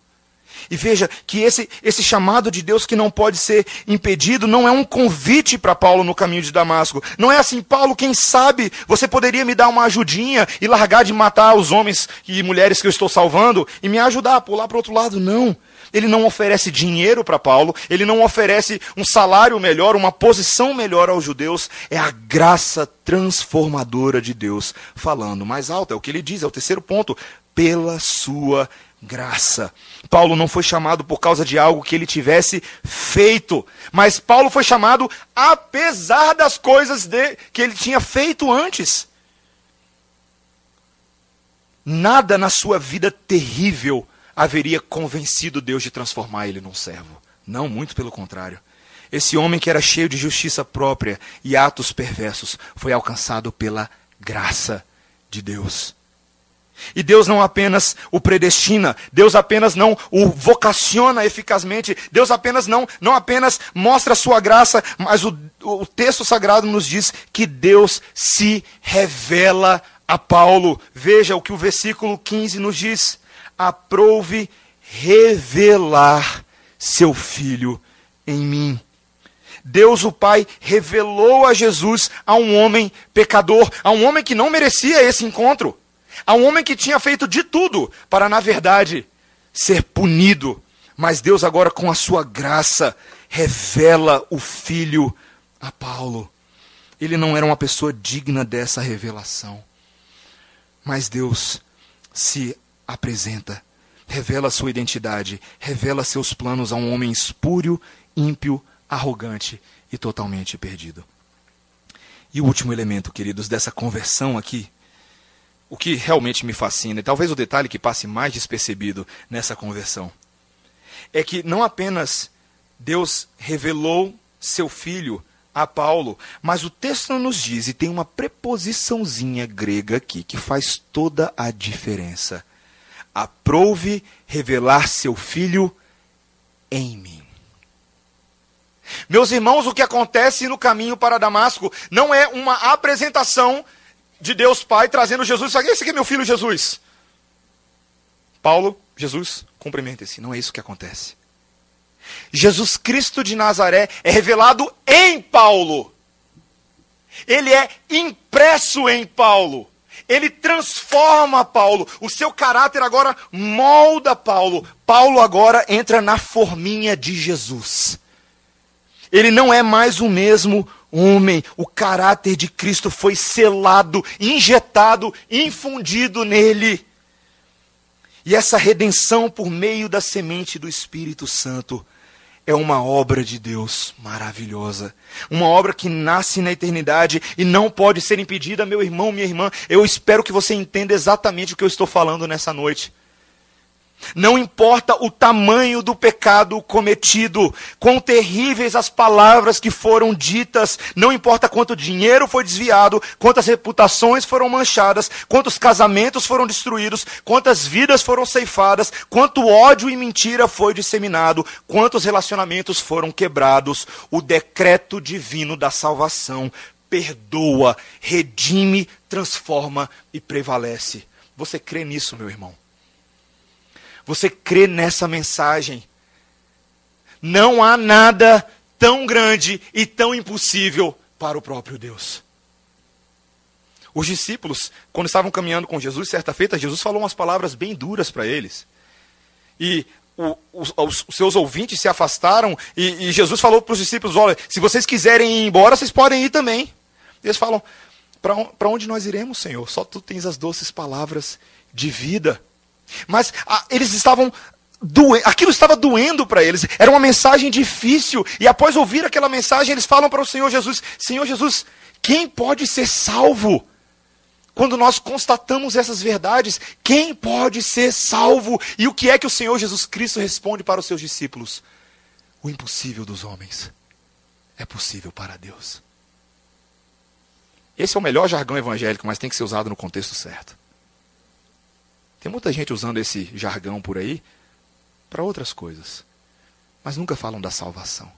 e veja que esse, esse chamado de Deus que não pode ser impedido não é um convite para Paulo no caminho de Damasco. Não é assim, Paulo, quem sabe você poderia me dar uma ajudinha e largar de matar os homens e mulheres que eu estou salvando e me ajudar a pular para o outro lado. Não. Ele não oferece dinheiro para Paulo, ele não oferece um salário melhor, uma posição melhor aos judeus. É a graça transformadora de Deus falando mais alto. É o que ele diz, é o terceiro ponto. Pela sua graça. Paulo não foi chamado por causa de algo que ele tivesse feito, mas Paulo foi chamado apesar das coisas de, que ele tinha feito antes. Nada na sua vida terrível haveria convencido Deus de transformar ele num servo. Não, muito pelo contrário. Esse homem que era cheio de justiça própria e atos perversos foi alcançado pela graça de Deus. E Deus não apenas o predestina, Deus apenas não o vocaciona eficazmente, Deus apenas não, não apenas mostra a sua graça, mas o, o texto sagrado nos diz que Deus se revela a Paulo. Veja o que o versículo 15 nos diz: aprove revelar seu filho em mim. Deus o Pai revelou a Jesus a um homem pecador, a um homem que não merecia esse encontro a um homem que tinha feito de tudo para, na verdade, ser punido. Mas Deus, agora, com a sua graça, revela o filho a Paulo. Ele não era uma pessoa digna dessa revelação. Mas Deus se apresenta, revela sua identidade, revela seus planos a um homem espúrio, ímpio, arrogante e totalmente perdido. E o último elemento, queridos, dessa conversão aqui o que realmente me fascina, e talvez o detalhe que passe mais despercebido nessa conversão, é que não apenas Deus revelou seu filho a Paulo, mas o texto nos diz, e tem uma preposiçãozinha grega aqui que faz toda a diferença. Aprove revelar seu filho em mim. Meus irmãos, o que acontece no caminho para Damasco não é uma apresentação de Deus Pai trazendo Jesus. Esse aqui é meu filho Jesus. Paulo, Jesus, cumprimente-se. Não é isso que acontece. Jesus Cristo de Nazaré é revelado em Paulo. Ele é impresso em Paulo. Ele transforma Paulo. O seu caráter agora molda Paulo. Paulo agora entra na forminha de Jesus. Ele não é mais o mesmo homem, o caráter de Cristo foi selado, injetado, infundido nele. E essa redenção por meio da semente do Espírito Santo é uma obra de Deus maravilhosa. Uma obra que nasce na eternidade e não pode ser impedida, meu irmão, minha irmã. Eu espero que você entenda exatamente o que eu estou falando nessa noite. Não importa o tamanho do pecado cometido, quão terríveis as palavras que foram ditas, não importa quanto dinheiro foi desviado, quantas reputações foram manchadas, quantos casamentos foram destruídos, quantas vidas foram ceifadas, quanto ódio e mentira foi disseminado, quantos relacionamentos foram quebrados, o decreto divino da salvação perdoa, redime, transforma e prevalece. Você crê nisso, meu irmão? Você crê nessa mensagem? Não há nada tão grande e tão impossível para o próprio Deus. Os discípulos, quando estavam caminhando com Jesus, certa feita, Jesus falou umas palavras bem duras para eles. E o, os, os, seus ouvintes se afastaram e, e Jesus falou para os discípulos: Olha, se vocês quiserem ir embora, vocês podem ir também. Eles falam: Para onde nós iremos, Senhor? Só tu tens as doces palavras de vida. Mas ah, eles estavam aquilo estava doendo para eles, era uma mensagem difícil, e após ouvir aquela mensagem, eles falam para o Senhor Jesus: Senhor Jesus, quem pode ser salvo? Quando nós constatamos essas verdades, quem pode ser salvo? E o que é que o Senhor Jesus Cristo responde para os seus discípulos? O impossível dos homens é possível para Deus. Esse é o melhor jargão evangélico, mas tem que ser usado no contexto certo. Tem muita gente usando esse jargão por aí para outras coisas, mas nunca falam da salvação.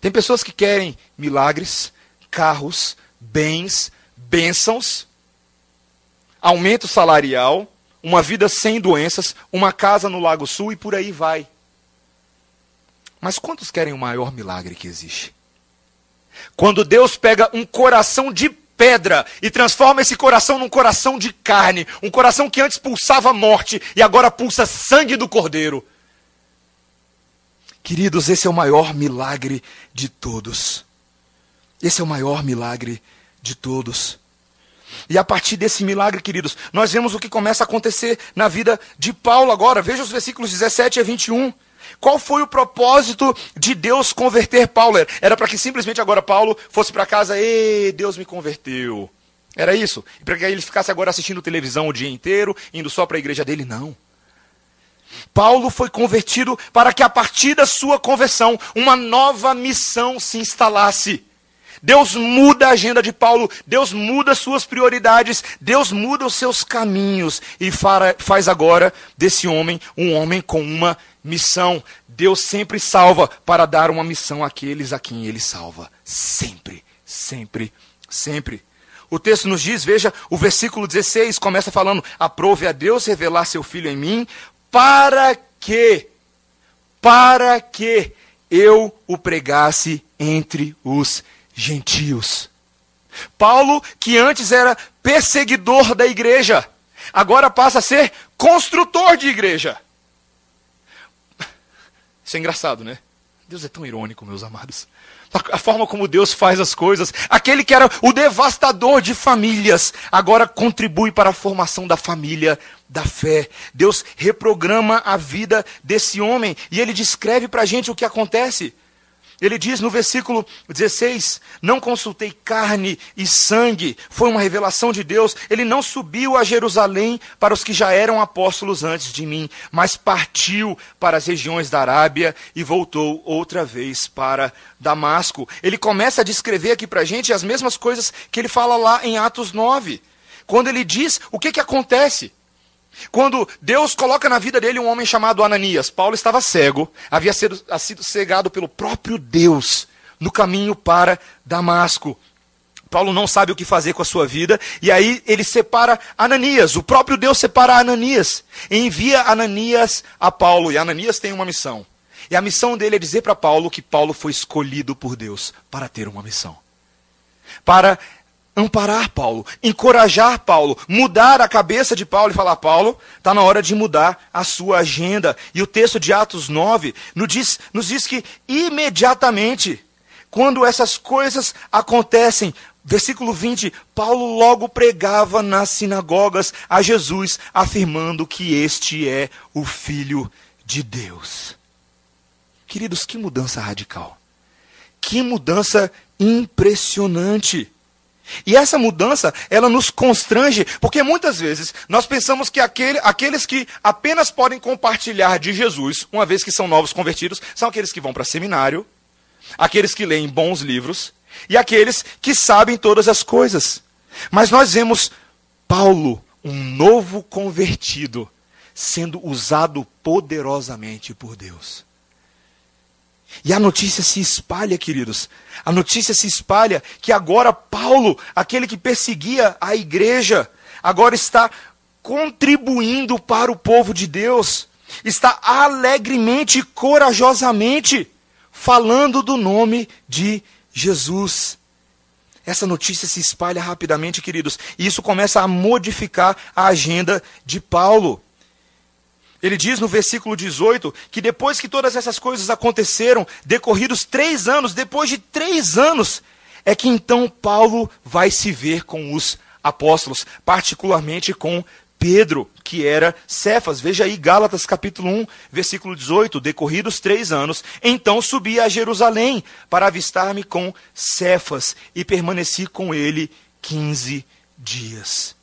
Tem pessoas que querem milagres, carros, bens, bênçãos, aumento salarial, uma vida sem doenças, uma casa no Lago Sul e por aí vai. Mas quantos querem o maior milagre que existe? Quando Deus pega um coração de pedra e transforma esse coração num coração de carne, um coração que antes pulsava morte e agora pulsa sangue do cordeiro. Queridos, esse é o maior milagre de todos. Esse é o maior milagre de todos. E a partir desse milagre, queridos, nós vemos o que começa a acontecer na vida de Paulo agora. Veja os versículos 17 a 21. Qual foi o propósito de Deus converter Paulo? Era para que simplesmente agora Paulo fosse para casa, e Deus me converteu. Era isso? Para que ele ficasse agora assistindo televisão o dia inteiro, indo só para a igreja dele? Não. Paulo foi convertido para que a partir da sua conversão, uma nova missão se instalasse. Deus muda a agenda de Paulo, Deus muda suas prioridades, Deus muda os seus caminhos e faz agora desse homem um homem com uma missão. Deus sempre salva para dar uma missão àqueles a quem ele salva. Sempre, sempre, sempre. O texto nos diz, veja, o versículo 16 começa falando: Aprove a Deus revelar seu filho em mim, para que, para que eu o pregasse entre os gentios. Paulo, que antes era perseguidor da igreja, agora passa a ser construtor de igreja. Isso é engraçado, né? Deus é tão irônico, meus amados. A forma como Deus faz as coisas. Aquele que era o devastador de famílias, agora contribui para a formação da família da fé. Deus reprograma a vida desse homem e ele descreve para a gente o que acontece. Ele diz no versículo 16: Não consultei carne e sangue, foi uma revelação de Deus. Ele não subiu a Jerusalém para os que já eram apóstolos antes de mim, mas partiu para as regiões da Arábia e voltou outra vez para Damasco. Ele começa a descrever aqui para a gente as mesmas coisas que ele fala lá em Atos 9, quando ele diz o que, que acontece. Quando Deus coloca na vida dele um homem chamado Ananias, Paulo estava cego, havia sido, sido cegado pelo próprio Deus no caminho para Damasco. Paulo não sabe o que fazer com a sua vida, e aí ele separa Ananias, o próprio Deus separa Ananias, e envia Ananias a Paulo, e Ananias tem uma missão. E a missão dele é dizer para Paulo que Paulo foi escolhido por Deus para ter uma missão. Para amparar Paulo, encorajar Paulo, mudar a cabeça de Paulo e falar: Paulo, está na hora de mudar a sua agenda. E o texto de Atos 9 nos diz, nos diz que imediatamente, quando essas coisas acontecem, versículo 20, Paulo logo pregava nas sinagogas a Jesus, afirmando que este é o Filho de Deus. Queridos, que mudança radical. Que mudança impressionante. E essa mudança, ela nos constrange, porque muitas vezes nós pensamos que aquele, aqueles que apenas podem compartilhar de Jesus, uma vez que são novos convertidos, são aqueles que vão para seminário, aqueles que leem bons livros e aqueles que sabem todas as coisas. Mas nós vemos Paulo, um novo convertido, sendo usado poderosamente por Deus. E a notícia se espalha, queridos. A notícia se espalha que agora Paulo, aquele que perseguia a igreja, agora está contribuindo para o povo de Deus. Está alegremente e corajosamente falando do nome de Jesus. Essa notícia se espalha rapidamente, queridos, e isso começa a modificar a agenda de Paulo. Ele diz no versículo 18 que depois que todas essas coisas aconteceram, decorridos três anos, depois de três anos, é que então Paulo vai se ver com os apóstolos, particularmente com Pedro, que era Cefas. Veja aí Gálatas capítulo 1, versículo 18. Decorridos três anos, então subi a Jerusalém para avistar-me com Cefas e permaneci com ele quinze dias.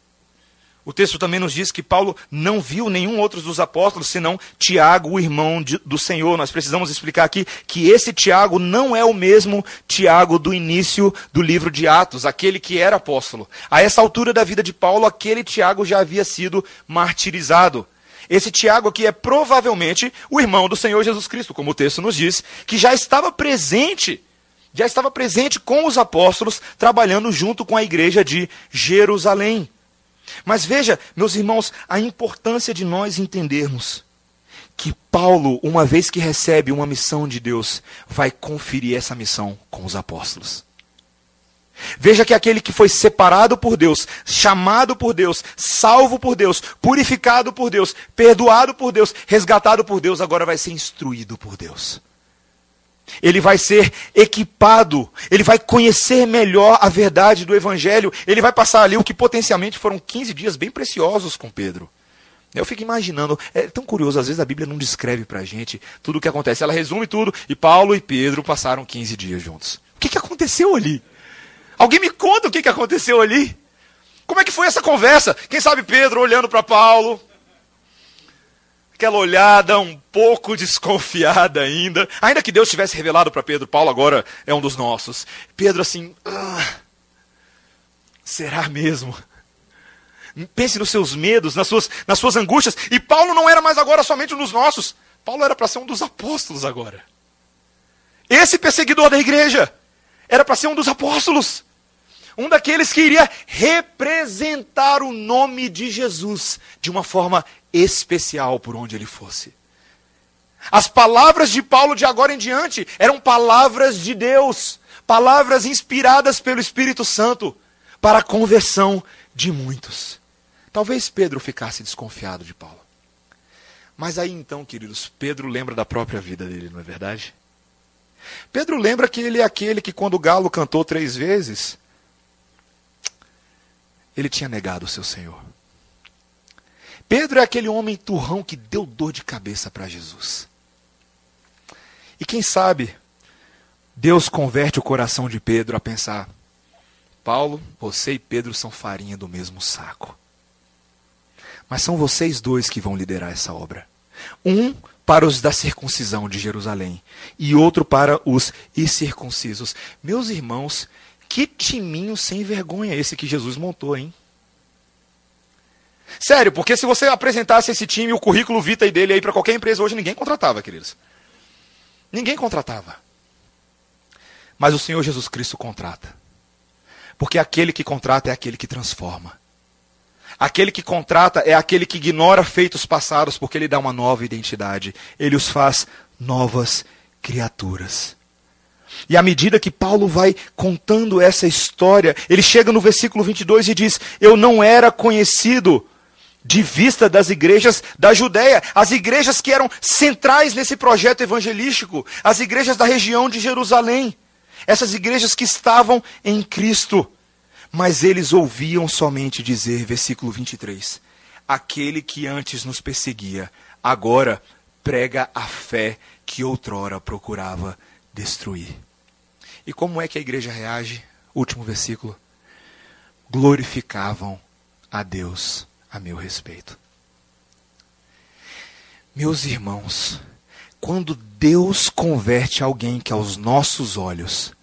O texto também nos diz que Paulo não viu nenhum outro dos apóstolos senão Tiago, o irmão de, do Senhor. Nós precisamos explicar aqui que esse Tiago não é o mesmo Tiago do início do livro de Atos, aquele que era apóstolo. A essa altura da vida de Paulo, aquele Tiago já havia sido martirizado. Esse Tiago aqui é provavelmente o irmão do Senhor Jesus Cristo, como o texto nos diz, que já estava presente, já estava presente com os apóstolos, trabalhando junto com a igreja de Jerusalém. Mas veja, meus irmãos, a importância de nós entendermos que Paulo, uma vez que recebe uma missão de Deus, vai conferir essa missão com os apóstolos. Veja que aquele que foi separado por Deus, chamado por Deus, salvo por Deus, purificado por Deus, perdoado por Deus, resgatado por Deus, agora vai ser instruído por Deus ele vai ser equipado, ele vai conhecer melhor a verdade do Evangelho, ele vai passar ali o que potencialmente foram 15 dias bem preciosos com Pedro. Eu fico imaginando, é tão curioso, às vezes a Bíblia não descreve para a gente tudo o que acontece. Ela resume tudo, e Paulo e Pedro passaram 15 dias juntos. O que, que aconteceu ali? Alguém me conta o que, que aconteceu ali? Como é que foi essa conversa? Quem sabe Pedro olhando para Paulo, aquela olhada um pouco desconfiada ainda. Ainda que Deus tivesse revelado para Pedro, Paulo agora é um dos nossos. Pedro assim, ah, será mesmo? Pense nos seus medos, nas suas, nas suas angústias. E Paulo não era mais agora somente um dos nossos. Paulo era para ser um dos apóstolos agora. Esse perseguidor da igreja era para ser um dos apóstolos. Um daqueles que iria representar o nome de Jesus de uma forma especial por onde ele fosse. As palavras de Paulo de agora em diante eram palavras de Deus, palavras inspiradas pelo Espírito Santo para a conversão de muitos. Talvez Pedro ficasse desconfiado de Paulo. Mas aí então, queridos, Pedro lembra da própria vida dele, não é verdade? Pedro lembra que ele é aquele que, quando o galo cantou três vezes, ele tinha negado o seu Senhor. Pedro é aquele homem turrão que deu dor de cabeça para Jesus. E quem sabe, Deus converte o coração de Pedro a pensar: Paulo, você e Pedro são farinha do mesmo saco. Mas são vocês dois que vão liderar essa obra. Um para os da circuncisão de Jerusalém e outro para os incircuncisos. Meus irmãos, que timinho sem vergonha esse que Jesus montou, hein? Sério, porque se você apresentasse esse time, o currículo vitae dele aí para qualquer empresa hoje, ninguém contratava, queridos. Ninguém contratava. Mas o Senhor Jesus Cristo contrata. Porque aquele que contrata é aquele que transforma. Aquele que contrata é aquele que ignora feitos passados, porque ele dá uma nova identidade. Ele os faz novas criaturas. E à medida que Paulo vai contando essa história, ele chega no versículo 22 e diz: Eu não era conhecido de vista das igrejas da Judéia, as igrejas que eram centrais nesse projeto evangelístico, as igrejas da região de Jerusalém, essas igrejas que estavam em Cristo. Mas eles ouviam somente dizer, versículo 23, aquele que antes nos perseguia, agora prega a fé que outrora procurava destruir. E como é que a igreja reage? Último versículo. Glorificavam a Deus a meu respeito. Meus irmãos, quando Deus converte alguém que aos nossos olhos,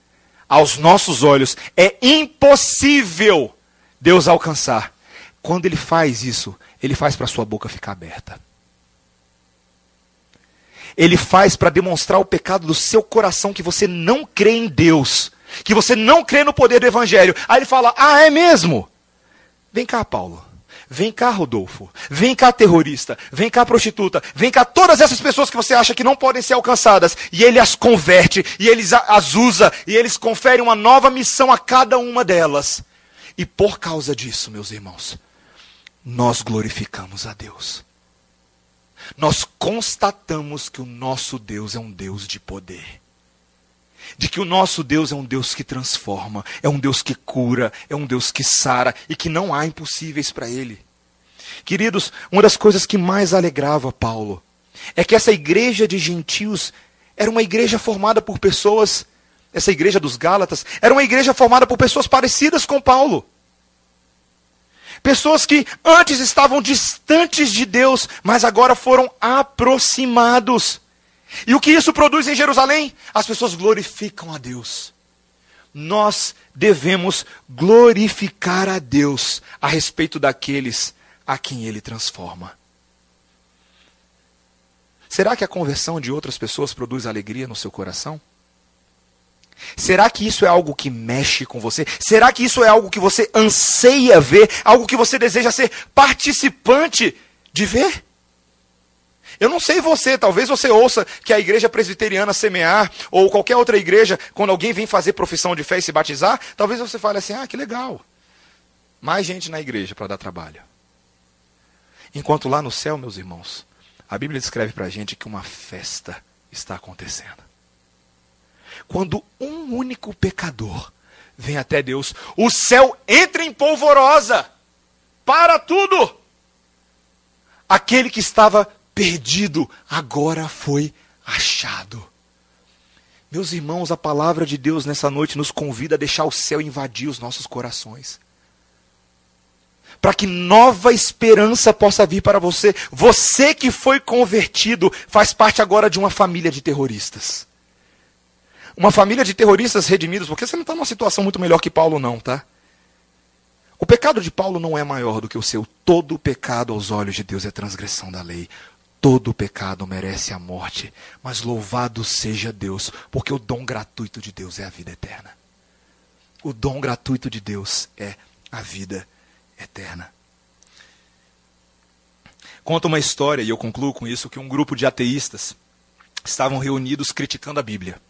aos nossos olhos, é impossível Deus alcançar. Quando ele faz isso, ele faz para sua boca ficar aberta. Ele faz para demonstrar o pecado do seu coração que você não crê em Deus, que você não crê no poder do evangelho. Aí ele fala: "Ah, é mesmo? Vem cá, Paulo. Vem cá, Rodolfo. Vem cá, terrorista. Vem cá, prostituta. Vem cá, todas essas pessoas que você acha que não podem ser alcançadas. E ele as converte, e ele as usa, e eles conferem uma nova missão a cada uma delas. E por causa disso, meus irmãos, nós glorificamos a Deus. Nós constatamos que o nosso Deus é um Deus de poder de que o nosso Deus é um Deus que transforma, é um Deus que cura, é um Deus que sara e que não há impossíveis para ele. Queridos, uma das coisas que mais alegrava Paulo é que essa igreja de gentios era uma igreja formada por pessoas, essa igreja dos Gálatas, era uma igreja formada por pessoas parecidas com Paulo. Pessoas que antes estavam distantes de Deus, mas agora foram aproximados. E o que isso produz em Jerusalém? As pessoas glorificam a Deus. Nós devemos glorificar a Deus a respeito daqueles a quem Ele transforma. Será que a conversão de outras pessoas produz alegria no seu coração? Será que isso é algo que mexe com você? Será que isso é algo que você anseia ver? Algo que você deseja ser participante de ver? Eu não sei você, talvez você ouça que a igreja presbiteriana semear, ou qualquer outra igreja, quando alguém vem fazer profissão de fé e se batizar, talvez você fale assim: ah, que legal. Mais gente na igreja para dar trabalho. Enquanto lá no céu, meus irmãos, a Bíblia descreve para a gente que uma festa está acontecendo. Quando um único pecador vem até Deus, o céu entra em polvorosa. Para tudo! Aquele que estava perdido, agora foi achado. Meus irmãos, a palavra de Deus nessa noite nos convida a deixar o céu invadir os nossos corações. Para que nova esperança possa vir para você. Você que foi convertido faz parte agora de uma família de terroristas. Uma família de terroristas redimidos, porque você não está numa situação muito melhor que Paulo, não, tá? O pecado de Paulo não é maior do que o seu. Todo pecado aos olhos de Deus é transgressão da lei. Todo pecado merece a morte, mas louvado seja Deus, porque o dom gratuito de Deus é a vida eterna. O dom gratuito de Deus é a vida eterna. Conta uma história, e eu concluo com isso, que um grupo de ateístas estavam reunidos criticando a Bíblia.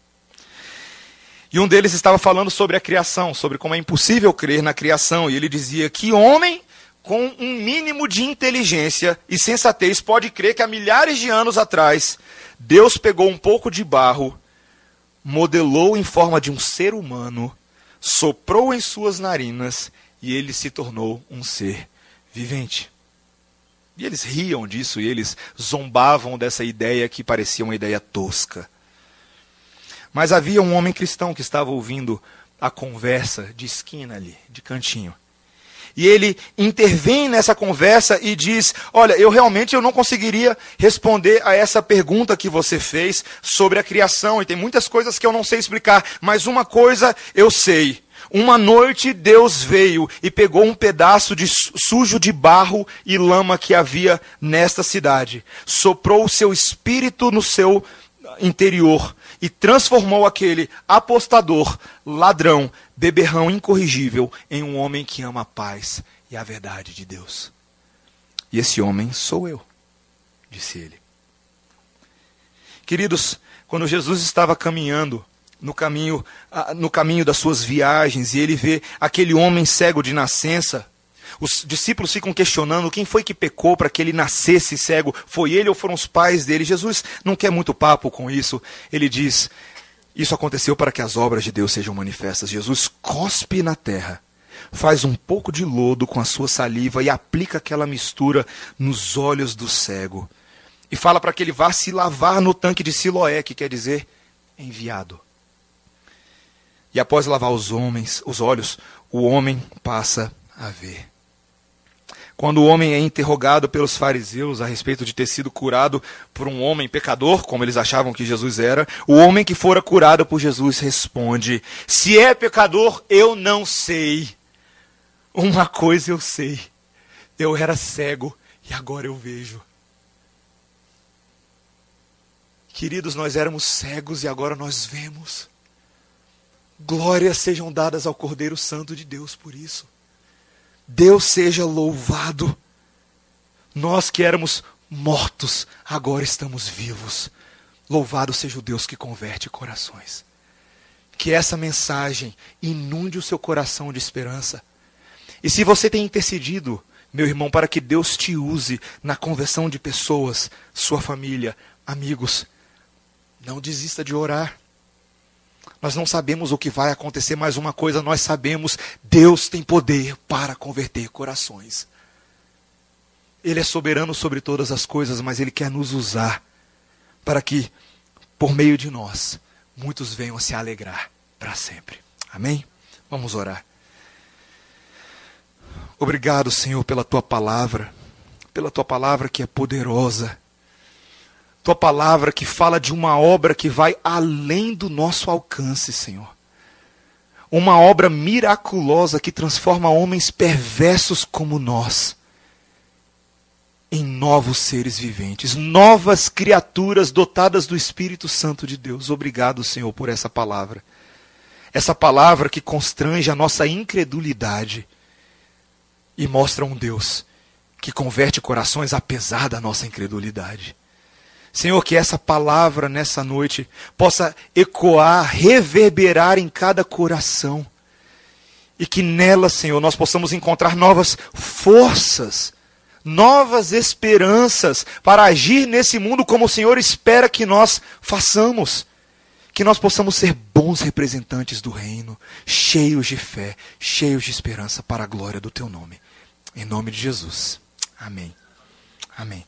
E um deles estava falando sobre a criação, sobre como é impossível crer na criação, e ele dizia que homem com um mínimo de inteligência e sensatez, pode crer que há milhares de anos atrás, Deus pegou um pouco de barro, modelou em forma de um ser humano, soprou em suas narinas e ele se tornou um ser vivente. E eles riam disso e eles zombavam dessa ideia que parecia uma ideia tosca. Mas havia um homem cristão que estava ouvindo a conversa de esquina ali, de cantinho. E ele intervém nessa conversa e diz: Olha, eu realmente eu não conseguiria responder a essa pergunta que você fez sobre a criação. E tem muitas coisas que eu não sei explicar, mas uma coisa eu sei. Uma noite Deus veio e pegou um pedaço de sujo de barro e lama que havia nesta cidade, soprou o seu espírito no seu interior e transformou aquele apostador, ladrão, beberrão incorrigível em um homem que ama a paz e a verdade de Deus. E esse homem sou eu, disse ele. Queridos, quando Jesus estava caminhando no caminho, no caminho das suas viagens e ele vê aquele homem cego de nascença, os discípulos ficam questionando quem foi que pecou para que ele nascesse cego. Foi ele ou foram os pais dele? Jesus não quer muito papo com isso. Ele diz: Isso aconteceu para que as obras de Deus sejam manifestas. Jesus cospe na terra, faz um pouco de lodo com a sua saliva e aplica aquela mistura nos olhos do cego. e fala para que ele vá se lavar no tanque de Siloé, que quer dizer enviado. E após lavar os homens, os olhos, o homem passa a ver. Quando o homem é interrogado pelos fariseus a respeito de ter sido curado por um homem pecador, como eles achavam que Jesus era, o homem que fora curado por Jesus responde: Se é pecador, eu não sei. Uma coisa eu sei: eu era cego e agora eu vejo. Queridos, nós éramos cegos e agora nós vemos. Glórias sejam dadas ao Cordeiro Santo de Deus por isso. Deus seja louvado. Nós que éramos mortos, agora estamos vivos. Louvado seja o Deus que converte corações. Que essa mensagem inunde o seu coração de esperança. E se você tem intercedido, meu irmão, para que Deus te use na conversão de pessoas, sua família, amigos, não desista de orar. Nós não sabemos o que vai acontecer, mas uma coisa nós sabemos: Deus tem poder para converter corações. Ele é soberano sobre todas as coisas, mas Ele quer nos usar para que, por meio de nós, muitos venham a se alegrar para sempre. Amém? Vamos orar. Obrigado, Senhor, pela tua palavra, pela tua palavra que é poderosa tua palavra que fala de uma obra que vai além do nosso alcance, Senhor. Uma obra miraculosa que transforma homens perversos como nós em novos seres viventes, novas criaturas dotadas do Espírito Santo de Deus. Obrigado, Senhor, por essa palavra. Essa palavra que constrange a nossa incredulidade e mostra um Deus que converte corações apesar da nossa incredulidade. Senhor, que essa palavra nessa noite possa ecoar, reverberar em cada coração. E que nela, Senhor, nós possamos encontrar novas forças, novas esperanças para agir nesse mundo como o Senhor espera que nós façamos. Que nós possamos ser bons representantes do reino, cheios de fé, cheios de esperança para a glória do teu nome. Em nome de Jesus. Amém. Amém.